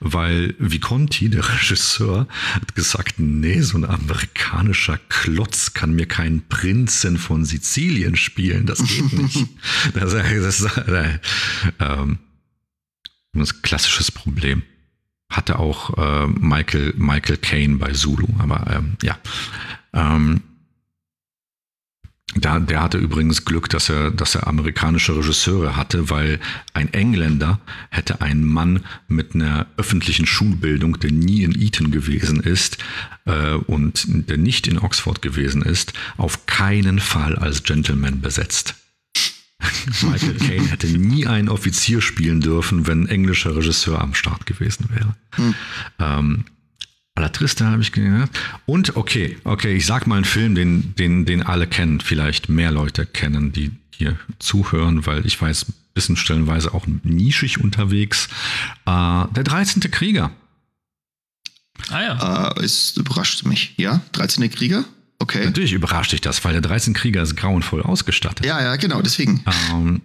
weil Visconti, der Regisseur, hat gesagt, nee, so ein amerikanischer Klotz kann mir keinen Prinzen von Sizilien spielen, das geht nicht. das, das, das, äh, ähm, ein klassisches Problem. Hatte auch äh, Michael, Michael Caine bei Zulu, aber ähm, ja. Ähm, da, der hatte übrigens Glück, dass er, dass er amerikanische Regisseure hatte, weil ein Engländer hätte einen Mann mit einer öffentlichen Schulbildung, der nie in Eton gewesen ist äh, und der nicht in Oxford gewesen ist, auf keinen Fall als Gentleman besetzt. Michael Caine hätte nie einen Offizier spielen dürfen, wenn ein englischer Regisseur am Start gewesen wäre. Hm. Ähm, La Triste habe ich gehört. Und okay, okay, ich sag mal einen Film, den, den, den alle kennen, vielleicht mehr Leute kennen, die hier zuhören, weil ich weiß, bisschen stellenweise auch nischig unterwegs. Äh, der 13. Krieger. Ah ja. Äh, es überrascht mich. Ja, 13. Krieger? Okay. Natürlich überrascht dich das, weil der 13 Krieger ist grauenvoll ausgestattet. Ja, ja, genau, deswegen. Ähm,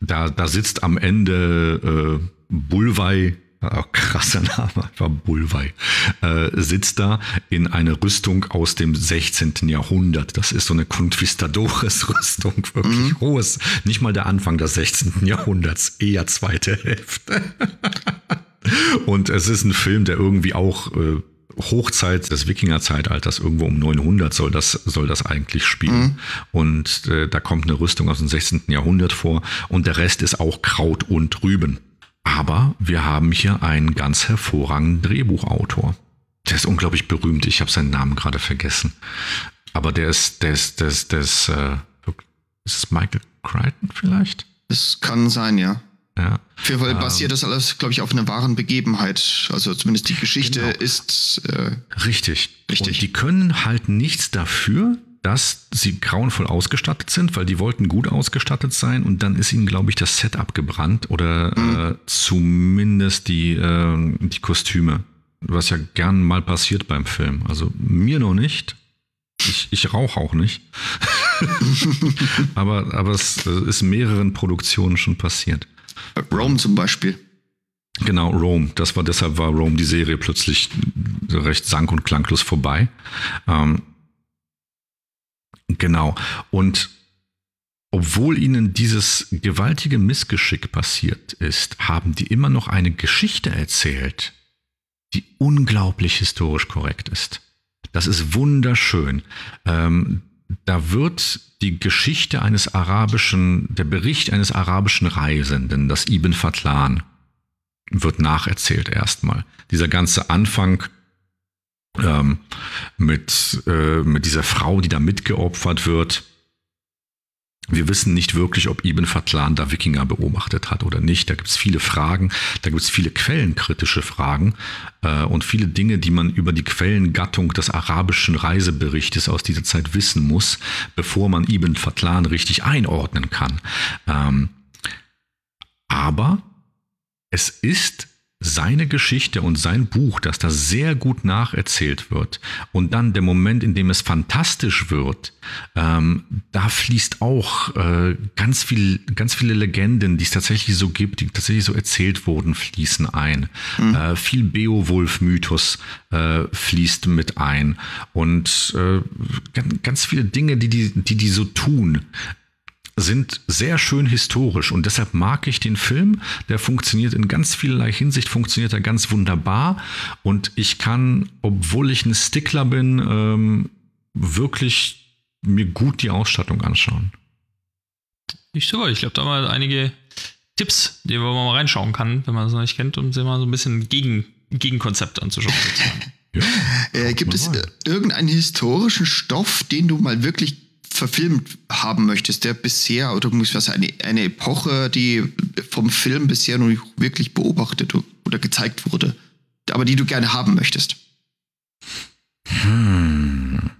da, da sitzt am Ende äh, Bulwei, oh, krasser Name, einfach Bulwei, äh, sitzt da in einer Rüstung aus dem 16. Jahrhundert. Das ist so eine Conquistadores-Rüstung, wirklich mhm. hohes. Nicht mal der Anfang des 16. Jahrhunderts, eher zweite Hälfte. Und es ist ein Film, der irgendwie auch äh, Hochzeit des Wikingerzeitalters, irgendwo um 900 soll das, soll das eigentlich spielen. Mhm. Und äh, da kommt eine Rüstung aus dem 16. Jahrhundert vor und der Rest ist auch Kraut und Rüben. Aber wir haben hier einen ganz hervorragenden Drehbuchautor. Der ist unglaublich berühmt. Ich habe seinen Namen gerade vergessen. Aber der ist, der ist, der ist, der ist, äh, ist es Michael Crichton vielleicht? Es kann sein, ja. Ja. Auf jeden Fall basiert das alles, glaube ich, auf einer wahren Begebenheit. Also zumindest die Geschichte genau. ist äh, richtig. Richtig. Und die können halt nichts dafür, dass sie grauenvoll ausgestattet sind, weil die wollten gut ausgestattet sein und dann ist ihnen, glaube ich, das Set abgebrannt oder mhm. äh, zumindest die, äh, die Kostüme. Was ja gern mal passiert beim Film. Also mir noch nicht. Ich, ich rauche auch nicht. aber, aber es ist mehreren Produktionen schon passiert. Rome zum Beispiel. Genau, Rome. Das war deshalb war Rome die Serie plötzlich recht sank und klanglos vorbei. Ähm, genau. Und obwohl ihnen dieses gewaltige Missgeschick passiert ist, haben die immer noch eine Geschichte erzählt, die unglaublich historisch korrekt ist. Das ist wunderschön. Ähm, da wird die Geschichte eines arabischen, der Bericht eines arabischen Reisenden, das Ibn Fatlan, wird nacherzählt erstmal. Dieser ganze Anfang ähm, mit, äh, mit dieser Frau, die da mitgeopfert wird, wir wissen nicht wirklich, ob Ibn Fatlan da Wikinger beobachtet hat oder nicht. Da gibt es viele Fragen, da gibt es viele quellenkritische Fragen äh, und viele Dinge, die man über die Quellengattung des arabischen Reiseberichtes aus dieser Zeit wissen muss, bevor man Ibn Fatlan richtig einordnen kann. Ähm, aber es ist seine Geschichte und sein Buch, dass das sehr gut nacherzählt wird und dann der Moment, in dem es fantastisch wird, ähm, da fließt auch äh, ganz viel, ganz viele Legenden, die es tatsächlich so gibt, die tatsächlich so erzählt wurden, fließen ein. Mhm. Äh, viel Beowulf-Mythos äh, fließt mit ein und äh, ganz viele Dinge, die die, die, die so tun, sind sehr schön historisch und deshalb mag ich den Film. Der funktioniert in ganz vielerlei Hinsicht, funktioniert er ganz wunderbar und ich kann, obwohl ich ein Stickler bin, ähm, wirklich mir gut die Ausstattung anschauen. Nicht super, ich glaube, da mal einige Tipps, die man mal reinschauen kann, wenn man es noch nicht kennt, um sich mal so ein bisschen gegen, Gegenkonzept anzuschauen. ja, äh, gibt es irgendeinen historischen Stoff, den du mal wirklich verfilmt haben möchtest, der bisher oder was eine, eine Epoche, die vom Film bisher noch nicht wirklich beobachtet oder gezeigt wurde, aber die du gerne haben möchtest? Hm.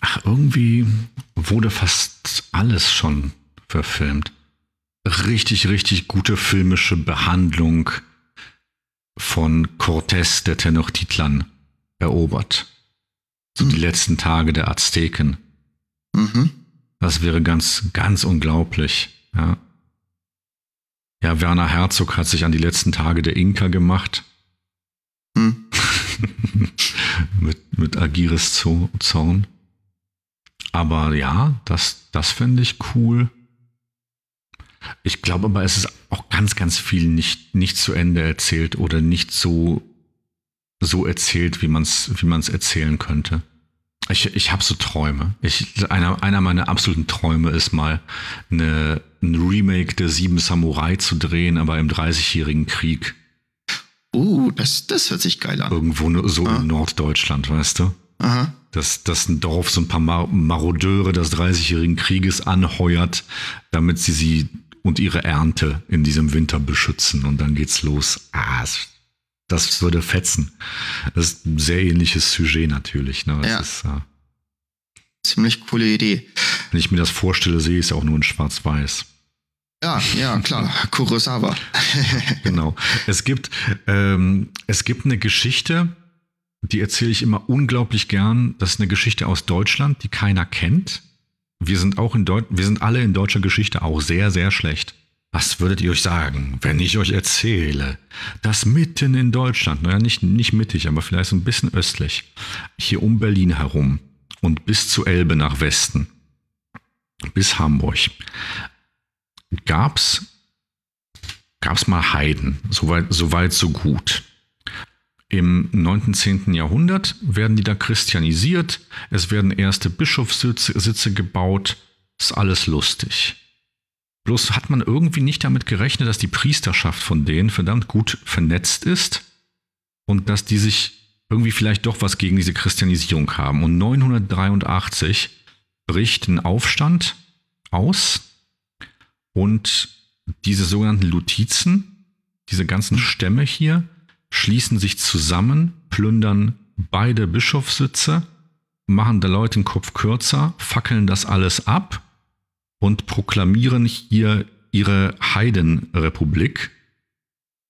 Ach, irgendwie wurde fast alles schon verfilmt. Richtig, richtig gute filmische Behandlung von Cortés der Tenochtitlan erobert. So hm. die letzten Tage der Azteken Mhm. Das wäre ganz, ganz unglaublich. Ja. ja, Werner Herzog hat sich an die letzten Tage der Inka gemacht. Mhm. mit, mit Agiris Zorn. Aber ja, das, das fände ich cool. Ich glaube aber, es ist auch ganz, ganz viel nicht, nicht zu Ende erzählt oder nicht so, so erzählt, wie man es wie man's erzählen könnte. Ich, ich habe so Träume. Ich, einer, einer meiner absoluten Träume ist mal eine, ein Remake der Sieben Samurai zu drehen, aber im Dreißigjährigen Krieg. Uh, das, das hört sich geil an. Irgendwo so ah. in Norddeutschland, weißt du? Aha. Dass, dass ein Dorf so ein paar Mar Marodeure des Dreißigjährigen Krieges anheuert, damit sie sie und ihre Ernte in diesem Winter beschützen. Und dann geht's los. Ah, das würde fetzen. Das ist ein sehr ähnliches Sujet natürlich. Ne? ja. Ist, äh, Ziemlich coole Idee. Wenn ich mir das vorstelle, sehe ich es auch nur in Schwarz-Weiß. Ja, ja, klar. Kurosawa. genau. Es gibt, ähm, es gibt eine Geschichte, die erzähle ich immer unglaublich gern. Das ist eine Geschichte aus Deutschland, die keiner kennt. Wir sind auch in Deut wir sind alle in deutscher Geschichte auch sehr, sehr schlecht. Was würdet ihr euch sagen, wenn ich euch erzähle, dass mitten in Deutschland, naja, nicht, nicht mittig, aber vielleicht ein bisschen östlich, hier um Berlin herum und bis zur Elbe nach Westen, bis Hamburg, gab's gab's mal Heiden, soweit so, so gut. Im 9. 10. Jahrhundert werden die da christianisiert, es werden erste Bischofssitze gebaut, ist alles lustig. Bloß hat man irgendwie nicht damit gerechnet, dass die Priesterschaft von denen verdammt gut vernetzt ist und dass die sich irgendwie vielleicht doch was gegen diese Christianisierung haben. Und 983 bricht ein Aufstand aus und diese sogenannten Lutizen, diese ganzen Stämme hier, schließen sich zusammen, plündern beide Bischofssitze, machen der Leute den Kopf kürzer, fackeln das alles ab und proklamieren hier ihre Heidenrepublik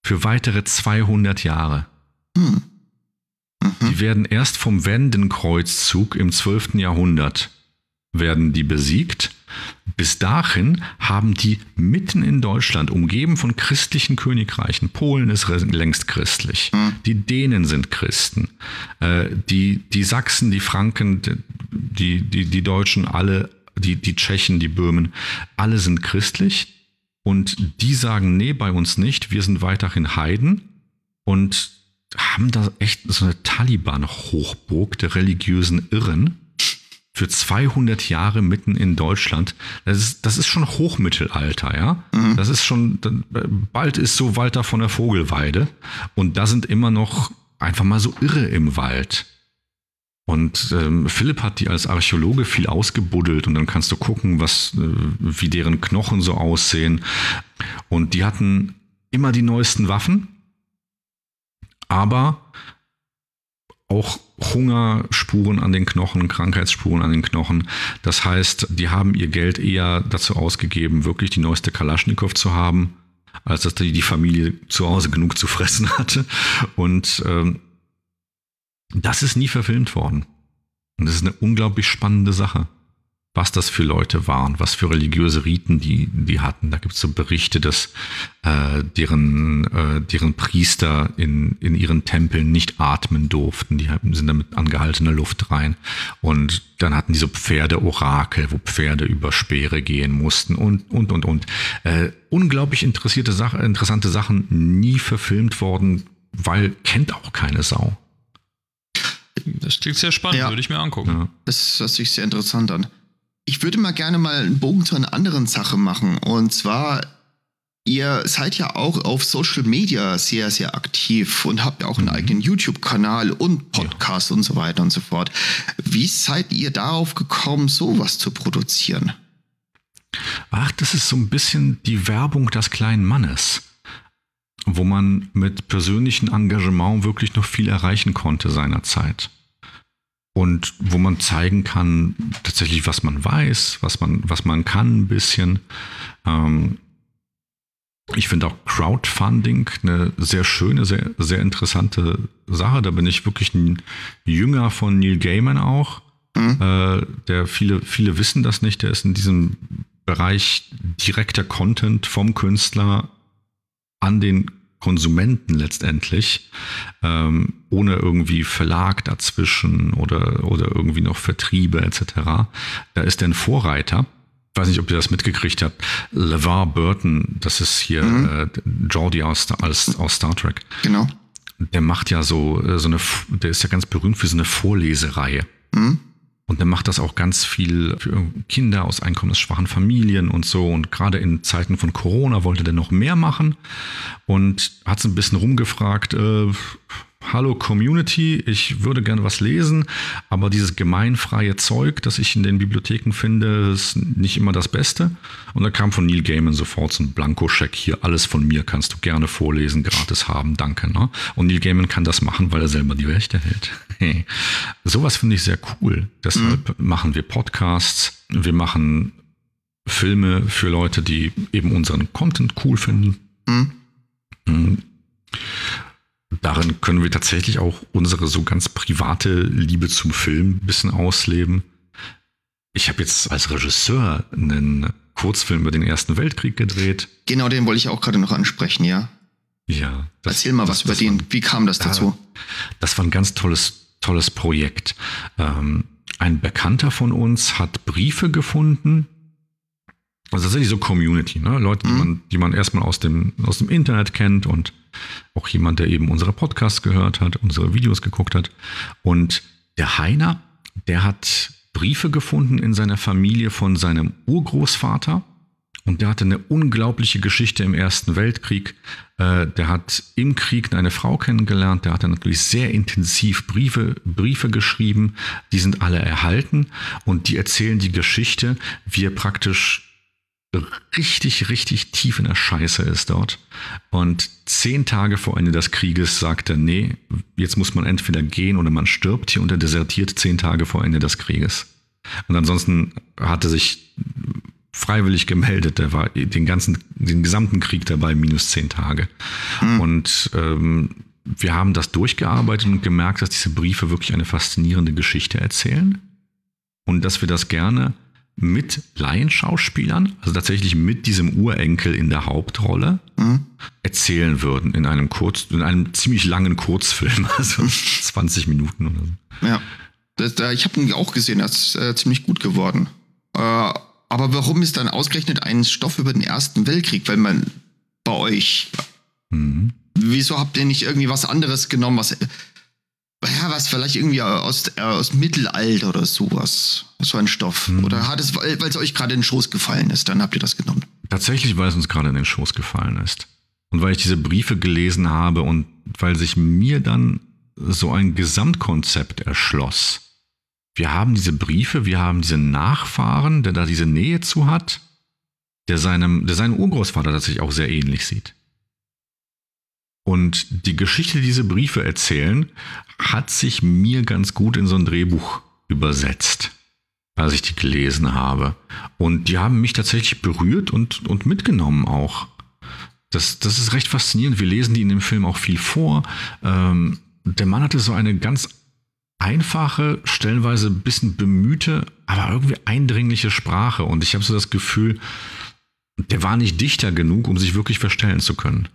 für weitere 200 Jahre. Hm. Mhm. Die werden erst vom Wendenkreuzzug im 12. Jahrhundert werden die besiegt. Bis dahin haben die mitten in Deutschland, umgeben von christlichen Königreichen, Polen ist längst christlich, mhm. die Dänen sind Christen, äh, die, die Sachsen, die Franken, die, die, die Deutschen, alle die, die Tschechen, die Böhmen, alle sind christlich und die sagen, nee, bei uns nicht, wir sind weiterhin Heiden und haben da echt so eine Taliban-Hochburg der religiösen Irren für 200 Jahre mitten in Deutschland. Das ist, das ist schon Hochmittelalter, ja. Mhm. Das ist schon, bald ist so Walter von der Vogelweide und da sind immer noch einfach mal so Irre im Wald. Und ähm, Philipp hat die als Archäologe viel ausgebuddelt und dann kannst du gucken, was, äh, wie deren Knochen so aussehen. Und die hatten immer die neuesten Waffen, aber auch Hungerspuren an den Knochen, Krankheitsspuren an den Knochen. Das heißt, die haben ihr Geld eher dazu ausgegeben, wirklich die neueste Kalaschnikow zu haben, als dass die, Familie zu Hause genug zu fressen hatte. Und ähm, das ist nie verfilmt worden. Und das ist eine unglaublich spannende Sache was das für Leute waren, was für religiöse Riten die, die hatten. Da gibt es so Berichte, dass äh, deren, äh, deren Priester in, in ihren Tempeln nicht atmen durften. Die sind damit angehaltener Luft rein. Und dann hatten die so Pferde-Orakel, wo Pferde über Speere gehen mussten und, und, und, und. Äh, unglaublich interessierte Sache, interessante Sachen, nie verfilmt worden, weil kennt auch keine Sau. Das klingt sehr spannend, ja. würde ich mir angucken. Ja. Das hört sich sehr interessant an. Ich würde mal gerne mal einen Bogen zu einer anderen Sache machen. Und zwar, ihr seid ja auch auf Social Media sehr, sehr aktiv und habt ja auch einen mhm. eigenen YouTube-Kanal und Podcast ja. und so weiter und so fort. Wie seid ihr darauf gekommen, sowas zu produzieren? Ach, das ist so ein bisschen die Werbung des kleinen Mannes, wo man mit persönlichem Engagement wirklich noch viel erreichen konnte seinerzeit und wo man zeigen kann, tatsächlich, was man weiß, was man, was man kann ein bisschen. Ähm, ich finde auch Crowdfunding eine sehr schöne, sehr, sehr interessante Sache. Da bin ich wirklich ein Jünger von Neil Gaiman auch. Mhm. Äh, der viele, viele wissen das nicht. Der ist in diesem Bereich direkter Content vom Künstler an den Konsumenten letztendlich, ähm, ohne irgendwie Verlag dazwischen oder, oder irgendwie noch Vertriebe etc. Da ist er ein Vorreiter. Ich weiß nicht, ob ihr das mitgekriegt habt. LeVar Burton, das ist hier mhm. äh, Geordie aus, aus, aus Star Trek. Genau. Der macht ja so, äh, so eine, der ist ja ganz berühmt für so eine Vorlesereihe. Mhm. Und dann macht das auch ganz viel für Kinder aus einkommensschwachen Familien und so. Und gerade in Zeiten von Corona wollte der noch mehr machen und hat es ein bisschen rumgefragt, äh, Hallo Community, ich würde gerne was lesen, aber dieses gemeinfreie Zeug, das ich in den Bibliotheken finde, ist nicht immer das Beste. Und da kam von Neil Gaiman sofort so ein Blankoscheck hier, alles von mir kannst du gerne vorlesen, gratis haben, danke. Ne? Und Neil Gaiman kann das machen, weil er selber die Rechte hält. Hey. Sowas finde ich sehr cool. Deshalb mhm. machen wir Podcasts, wir machen Filme für Leute, die eben unseren Content cool finden. Mhm. mhm darin können wir tatsächlich auch unsere so ganz private Liebe zum Film ein bisschen ausleben. Ich habe jetzt als Regisseur einen Kurzfilm über den Ersten Weltkrieg gedreht. Genau, den wollte ich auch gerade noch ansprechen, ja. Ja. Das, Erzähl mal was über den. Wie kam das dazu? Das war ein ganz tolles, tolles Projekt. Ähm, ein Bekannter von uns hat Briefe gefunden, also tatsächlich so Community, ne? Leute, die mhm. man, die man erstmal aus dem, aus dem Internet kennt und auch jemand, der eben unsere Podcasts gehört hat, unsere Videos geguckt hat. Und der Heiner, der hat Briefe gefunden in seiner Familie von seinem Urgroßvater. Und der hatte eine unglaubliche Geschichte im Ersten Weltkrieg. Äh, der hat im Krieg eine Frau kennengelernt. Der hat dann natürlich sehr intensiv Briefe, Briefe geschrieben. Die sind alle erhalten und die erzählen die Geschichte, wie er praktisch richtig, richtig tief in der Scheiße ist dort. Und zehn Tage vor Ende des Krieges sagt er, nee, jetzt muss man entweder gehen oder man stirbt hier und er desertiert zehn Tage vor Ende des Krieges. Und ansonsten hat er sich freiwillig gemeldet. Er war den ganzen, den gesamten Krieg dabei, minus zehn Tage. Mhm. Und ähm, wir haben das durchgearbeitet und gemerkt, dass diese Briefe wirklich eine faszinierende Geschichte erzählen. Und dass wir das gerne mit Laienschauspielern, also tatsächlich mit diesem Urenkel in der Hauptrolle, mhm. erzählen würden in einem kurz, in einem ziemlich langen Kurzfilm, also 20 Minuten oder so. Ja. Das, ich habe ihn auch gesehen, er ist äh, ziemlich gut geworden. Äh, aber warum ist dann ausgerechnet ein Stoff über den Ersten Weltkrieg? Weil man bei euch. Mhm. Wieso habt ihr nicht irgendwie was anderes genommen, was ja, was vielleicht irgendwie aus, äh, aus Mittelalter oder sowas. So ein Stoff. Hm. Oder hat es, weil es euch gerade in den Schoß gefallen ist, dann habt ihr das genommen. Tatsächlich, weil es uns gerade in den Schoß gefallen ist. Und weil ich diese Briefe gelesen habe und weil sich mir dann so ein Gesamtkonzept erschloss. Wir haben diese Briefe, wir haben diese Nachfahren, der da diese Nähe zu hat, der seinem, der seinem Urgroßvater tatsächlich auch sehr ähnlich sieht. Und die Geschichte, die diese Briefe erzählen, hat sich mir ganz gut in so ein Drehbuch übersetzt, als ich die gelesen habe. Und die haben mich tatsächlich berührt und, und mitgenommen auch. Das, das ist recht faszinierend. Wir lesen die in dem Film auch viel vor. Ähm, der Mann hatte so eine ganz einfache, stellenweise ein bisschen bemühte, aber irgendwie eindringliche Sprache. Und ich habe so das Gefühl, der war nicht dichter genug, um sich wirklich verstellen zu können.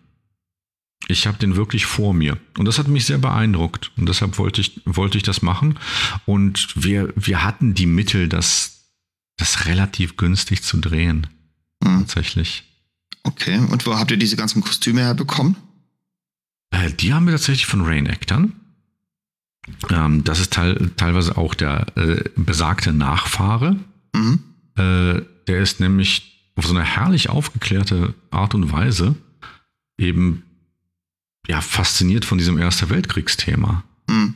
Ich habe den wirklich vor mir. Und das hat mich sehr beeindruckt. Und deshalb wollte ich, wollte ich das machen. Und wir, wir hatten die Mittel, das, das relativ günstig zu drehen. Hm. Tatsächlich. Okay, und wo habt ihr diese ganzen Kostüme herbekommen? Äh, die haben wir tatsächlich von Rain Actern. Ähm, das ist teil, teilweise auch der äh, besagte Nachfahre. Mhm. Äh, der ist nämlich auf so eine herrlich aufgeklärte Art und Weise eben ja fasziniert von diesem Erster Weltkriegsthema Mhm.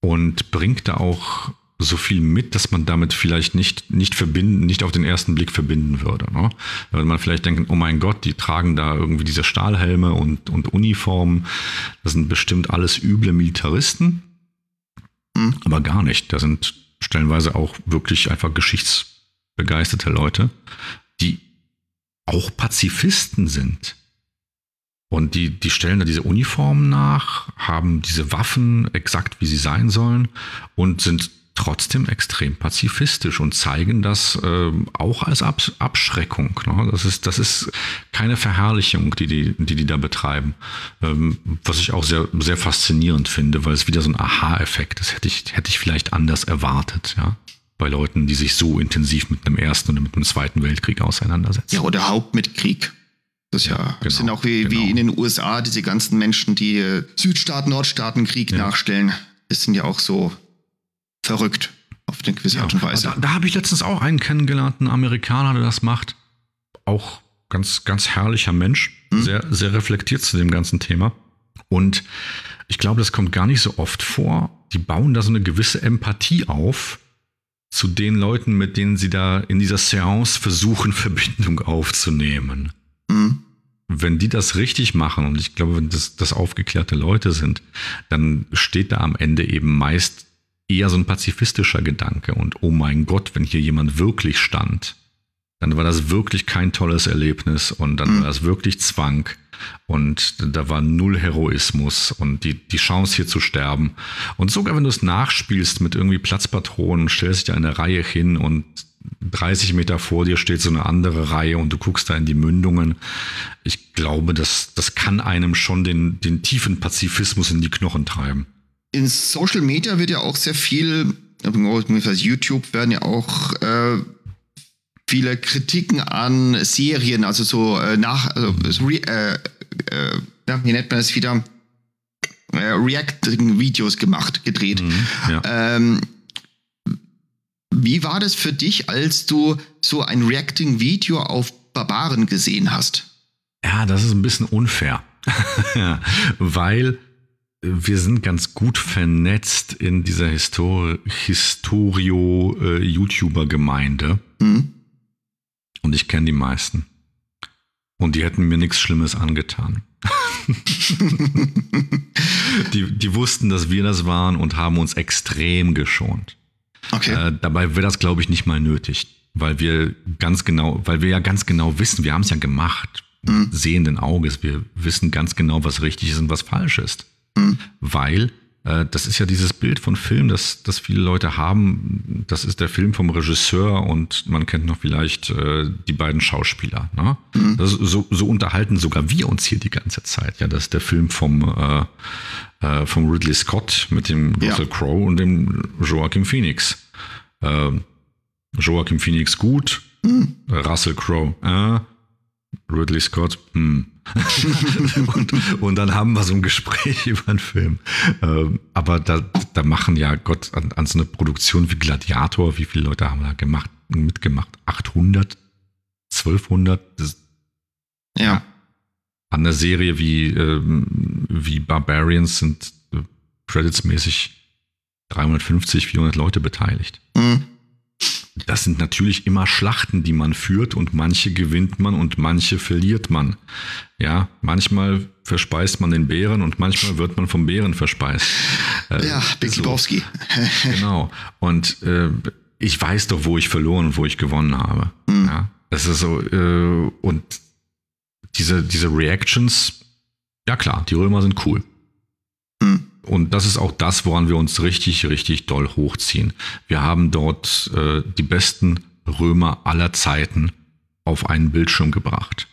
und bringt da auch so viel mit, dass man damit vielleicht nicht, nicht verbinden, nicht auf den ersten Blick verbinden würde. Ne? Da würde man vielleicht denken, oh mein Gott, die tragen da irgendwie diese Stahlhelme und, und Uniformen. Das sind bestimmt alles üble Militaristen. Mhm. Aber gar nicht. Da sind stellenweise auch wirklich einfach geschichtsbegeisterte Leute, die auch Pazifisten sind. Und die, die stellen da diese Uniformen nach, haben diese Waffen exakt, wie sie sein sollen und sind trotzdem extrem pazifistisch und zeigen das ähm, auch als Ab Abschreckung. Ne? Das, ist, das ist keine Verherrlichung, die die, die, die da betreiben. Ähm, was ich auch sehr, sehr faszinierend finde, weil es wieder so ein Aha-Effekt ist. Hätte ich, hätte ich vielleicht anders erwartet, ja. Bei Leuten, die sich so intensiv mit einem Ersten und mit einem Zweiten Weltkrieg auseinandersetzen. Ja, oder Haupt mit Krieg. Das ist ja, Ja, das genau, sind auch wie, wie genau. in den USA diese ganzen Menschen, die äh, Südstaaten, Nordstaaten Krieg Ja. nachstellen. Das sind ja auch so verrückt auf eine gewisse Art und Weise. Da, da habe ich letztens auch einen kennengelernt, einen Amerikaner, der das macht. Auch ganz, ganz herrlicher Mensch, sehr, sehr reflektiert zu dem ganzen Thema. Und ich glaube, das kommt gar nicht so oft vor. Die bauen da so eine gewisse Empathie auf zu den Leuten, mit denen sie da in dieser Seance versuchen, Verbindung aufzunehmen Mhm. Wenn die das richtig machen, und ich glaube, wenn das, das aufgeklärte Leute sind, dann steht da am Ende eben meist eher so ein pazifistischer Gedanke. Und oh mein Gott, wenn hier jemand wirklich stand, dann war das wirklich kein tolles Erlebnis und dann war das wirklich Zwang und da war null Heroismus und die, die Chance hier zu sterben. Und sogar wenn du es nachspielst mit irgendwie Platzpatronen, stellst dich da in eine Reihe hin und 30 Meter vor dir steht so eine andere Reihe und du guckst da in die Mündungen. Ich glaube, das, das kann einem schon den, den tiefen Pazifismus in die Knochen treiben. In Social Media wird ja auch sehr viel, auf YouTube werden ja auch äh, viele Kritiken an Serien, also so äh, nach, also äh, äh, wie nennt man das wieder? Äh, Reacting-Videos gemacht, gedreht. Mhm, ja. Ähm, wie war das für dich, als du so ein Reacting-Video auf Barbaren gesehen hast? Ja, das ist ein bisschen unfair. Weil wir sind ganz gut vernetzt in dieser Histor Historio-YouTuber-Gemeinde. Hm? Und ich kenne die meisten. Und die hätten mir nichts Schlimmes angetan. die, die wussten, dass wir das waren und haben uns extrem geschont. Okay. Äh, dabei wäre das, glaube ich, nicht mal nötig, weil wir ganz genau, weil wir ja ganz genau wissen, wir haben es ja gemacht, Mhm. sehenden Auges, wir wissen ganz genau, was richtig ist und was falsch ist. Mhm. Weil äh, das ist ja dieses Bild von Film, das, das viele Leute haben. Das ist der Film vom Regisseur und man kennt noch vielleicht äh, die beiden Schauspieler. Ne? Mhm. Das so, so unterhalten sogar wir uns hier die ganze Zeit. Ja, das ist der Film vom, äh, vom Ridley Scott mit dem Ja. Russell Crowe und dem Joaquin Phoenix. Äh, Joaquin Phoenix gut, Hm. Russell Crowe, äh, Ridley Scott, hm. und, und dann haben wir so ein Gespräch über einen Film. Ähm, aber da, da machen ja Gott an, an so eine Produktion wie Gladiator, wie viele Leute haben da gemacht, mitgemacht? 800? 1200? Das, ja. an der Serie wie, ähm, wie Barbarians sind äh, creditsmäßig 350, 400 Leute beteiligt. Hm. Das sind natürlich immer Schlachten, die man führt und manche gewinnt man und manche verliert man. Ja, manchmal verspeist man den Bären und manchmal wird man vom Bären verspeist. Äh, Ja, Big so. Lebowski. Genau. Und äh, ich weiß doch, wo ich verloren und wo ich gewonnen habe. Ja, das ist so. Äh, und diese, diese Reactions, ja klar, die Römer sind cool. Hm. Und das ist auch das, woran wir uns richtig, richtig doll hochziehen. Wir haben dort äh, die besten Römer aller Zeiten auf einen Bildschirm gebracht.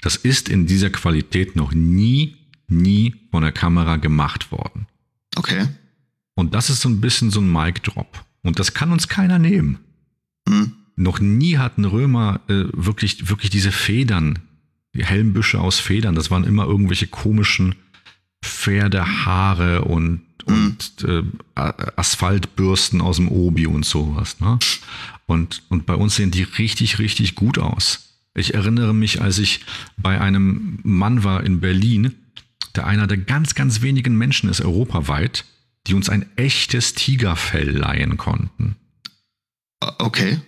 Das ist in dieser Qualität noch nie, nie von der Kamera gemacht worden. Okay. Und das ist so ein bisschen so ein Mic-Drop. Und das kann uns keiner nehmen. Hm. Noch nie hatten Römer äh, wirklich, wirklich diese Federn, die Helmbüsche aus Federn. Das waren immer irgendwelche komischen Pferdehaare und, und äh, Asphaltbürsten aus dem Obi und sowas. Ne? Und, und bei uns sehen die richtig, richtig gut aus. Ich erinnere mich, als ich bei einem Mann war in Berlin, der einer der ganz, ganz wenigen Menschen ist europaweit, die uns ein echtes Tigerfell leihen konnten. Okay.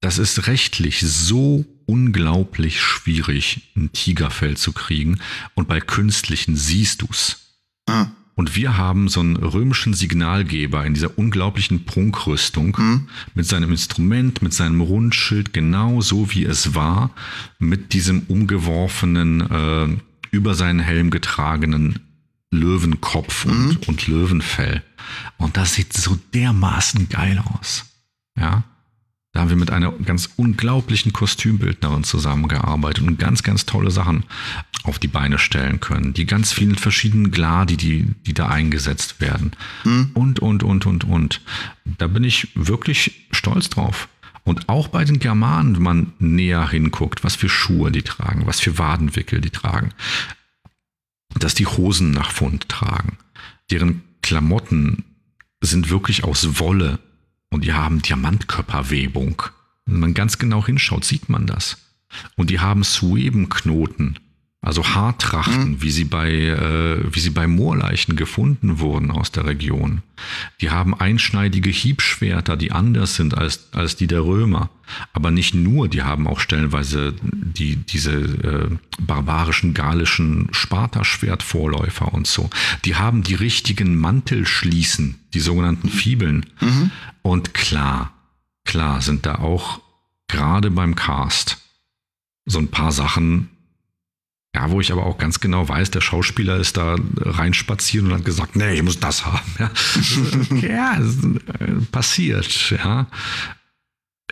Das ist rechtlich so unglaublich schwierig, ein Tigerfell zu kriegen. Und bei künstlichen siehst du's. Ah. Und wir haben so einen römischen Signalgeber in dieser unglaublichen Prunkrüstung Hm. mit seinem Instrument, mit seinem Rundschild, genau so wie es war, mit diesem umgeworfenen, äh, über seinen Helm getragenen Löwenkopf und, und Löwenfell. Und das sieht so dermaßen geil aus. Ja. Da haben wir mit einer ganz unglaublichen Kostümbildnerin zusammengearbeitet und ganz, ganz tolle Sachen auf die Beine stellen können. Die ganz vielen verschiedenen Gladi, die, die da eingesetzt werden. Und, und, und, und, und. Da bin ich wirklich stolz drauf. Und auch bei den Germanen, wenn man näher hinguckt, was für Schuhe die tragen, was für Wadenwickel die tragen, dass die Hosen nach Fund tragen, deren Klamotten sind wirklich aus Wolle und die haben Diamantkörperwebung. Wenn man ganz genau hinschaut, sieht man das. Und die haben Suebenknoten, also Haartrachten, wie sie bei äh, wie sie bei Moorleichen gefunden wurden aus der Region. Die haben einschneidige Hiebschwerter, die anders sind als als die der Römer. Aber nicht nur, die haben auch stellenweise die diese äh, barbarischen galischen Sparta-Schwertvorläufer und so. Die haben die richtigen Mantelschließen, die sogenannten Fibeln. Und klar, klar sind da auch gerade beim Cast so ein paar Sachen, ja, wo ich aber auch ganz genau weiß, der Schauspieler ist da reinspaziert und hat gesagt, nee, ich muss das haben. Ja, ja äh, passiert, ja.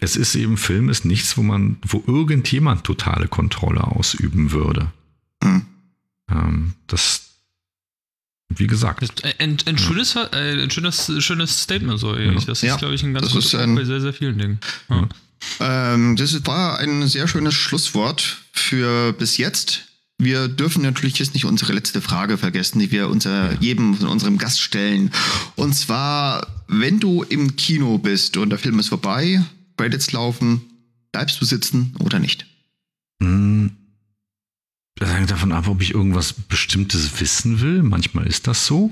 Es ist eben, Film ist nichts, wo man, wo irgendjemand totale Kontrolle ausüben würde. Hm. Ähm, das, wie gesagt, Das ist ein, ein, schönes, äh, ein schönes, schönes Statement, so ehrlich. Das Ja, ist, glaube ich, ein ganz gutes bei sehr, sehr vielen Dingen. Ja. Ähm, das war ein sehr schönes Schlusswort für bis jetzt. Wir dürfen natürlich jetzt nicht unsere letzte Frage vergessen, die wir unser, jedem von unserem Gast stellen. Und zwar, wenn du im Kino bist und der Film ist vorbei, Credits laufen, bleibst du sitzen oder nicht? Hm, Das hängt davon ab, ob ich irgendwas Bestimmtes wissen will. Manchmal ist das so.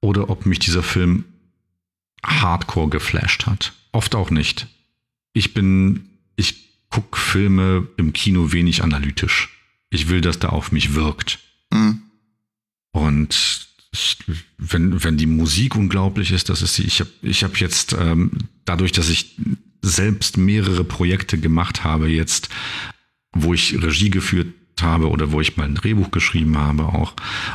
Oder ob mich dieser Film hardcore geflasht hat. Oft auch nicht. Ich bin, ich gucke Filme im Kino wenig analytisch. Ich will, dass da auf mich wirkt. Hm. Und wenn, wenn die Musik unglaublich ist, das ist sie. Ich habe ich hab jetzt, ähm, dadurch, dass ich selbst mehrere Projekte gemacht habe, jetzt, wo ich Regie geführt habe oder wo ich mal ein Drehbuch geschrieben habe auch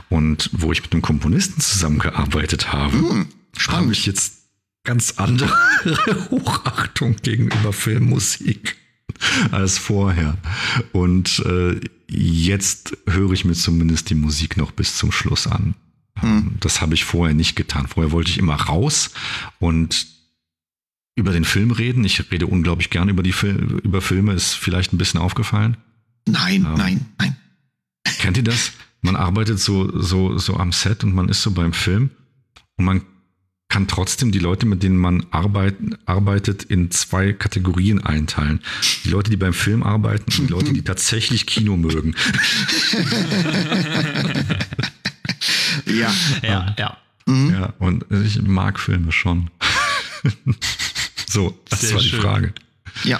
und wo ich mit einem Komponisten zusammengearbeitet habe, Hm. habe ich jetzt ganz andere Hochachtung gegenüber Filmmusik als vorher. Und äh, jetzt höre ich mir zumindest die Musik noch bis zum Schluss an. Hm. Das habe ich vorher nicht getan. Vorher wollte ich immer raus und über den Film reden. Ich rede unglaublich gern über die Fil über Filme, ist vielleicht ein bisschen aufgefallen. Nein, Ja. nein, nein. Kennt ihr das? Man arbeitet so, so, so am Set und man ist so beim Film und man kann trotzdem die Leute, mit denen man arbeit, arbeitet, in zwei Kategorien einteilen. Die Leute, die beim Film arbeiten und die Leute, die tatsächlich Kino mögen. Ja. Ja, ja. Ja, und ich mag Filme schon. so, das Sehr war die schön. Frage. Ja.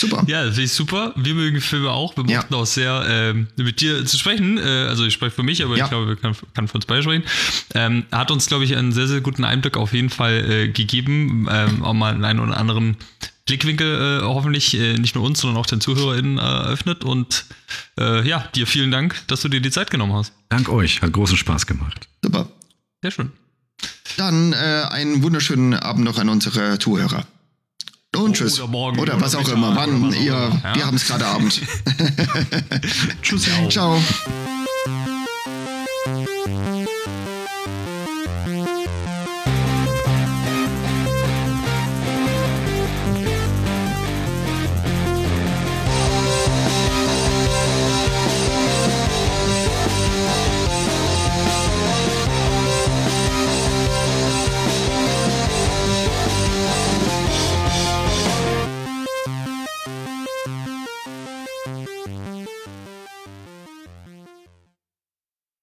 Super. Ja, das finde ich super. Wir mögen Filme auch. Wir Ja. mochten auch sehr, ähm, mit dir zu sprechen. Äh, also ich spreche für mich, aber Ja. ich glaube, wir kann, kann für uns beide sprechen. Ähm, hat uns, glaube ich, einen sehr, sehr guten Einblick auf jeden Fall äh, gegeben. Ähm, auch mal einen oder anderen Blickwinkel äh, hoffentlich äh, nicht nur uns, sondern auch den ZuhörerInnen äh, eröffnet. Und äh, ja, dir vielen Dank, dass du dir die Zeit genommen hast. Dank euch, hat großen Spaß gemacht. Super. Sehr schön. Dann äh, einen wunderschönen Abend noch an unsere Zuhörer. Und tschüss. Oder morgen Oder, oder was auch immer. Wann ihr. ja. Wir haben es gerade Abend. Tschüss. Ciao.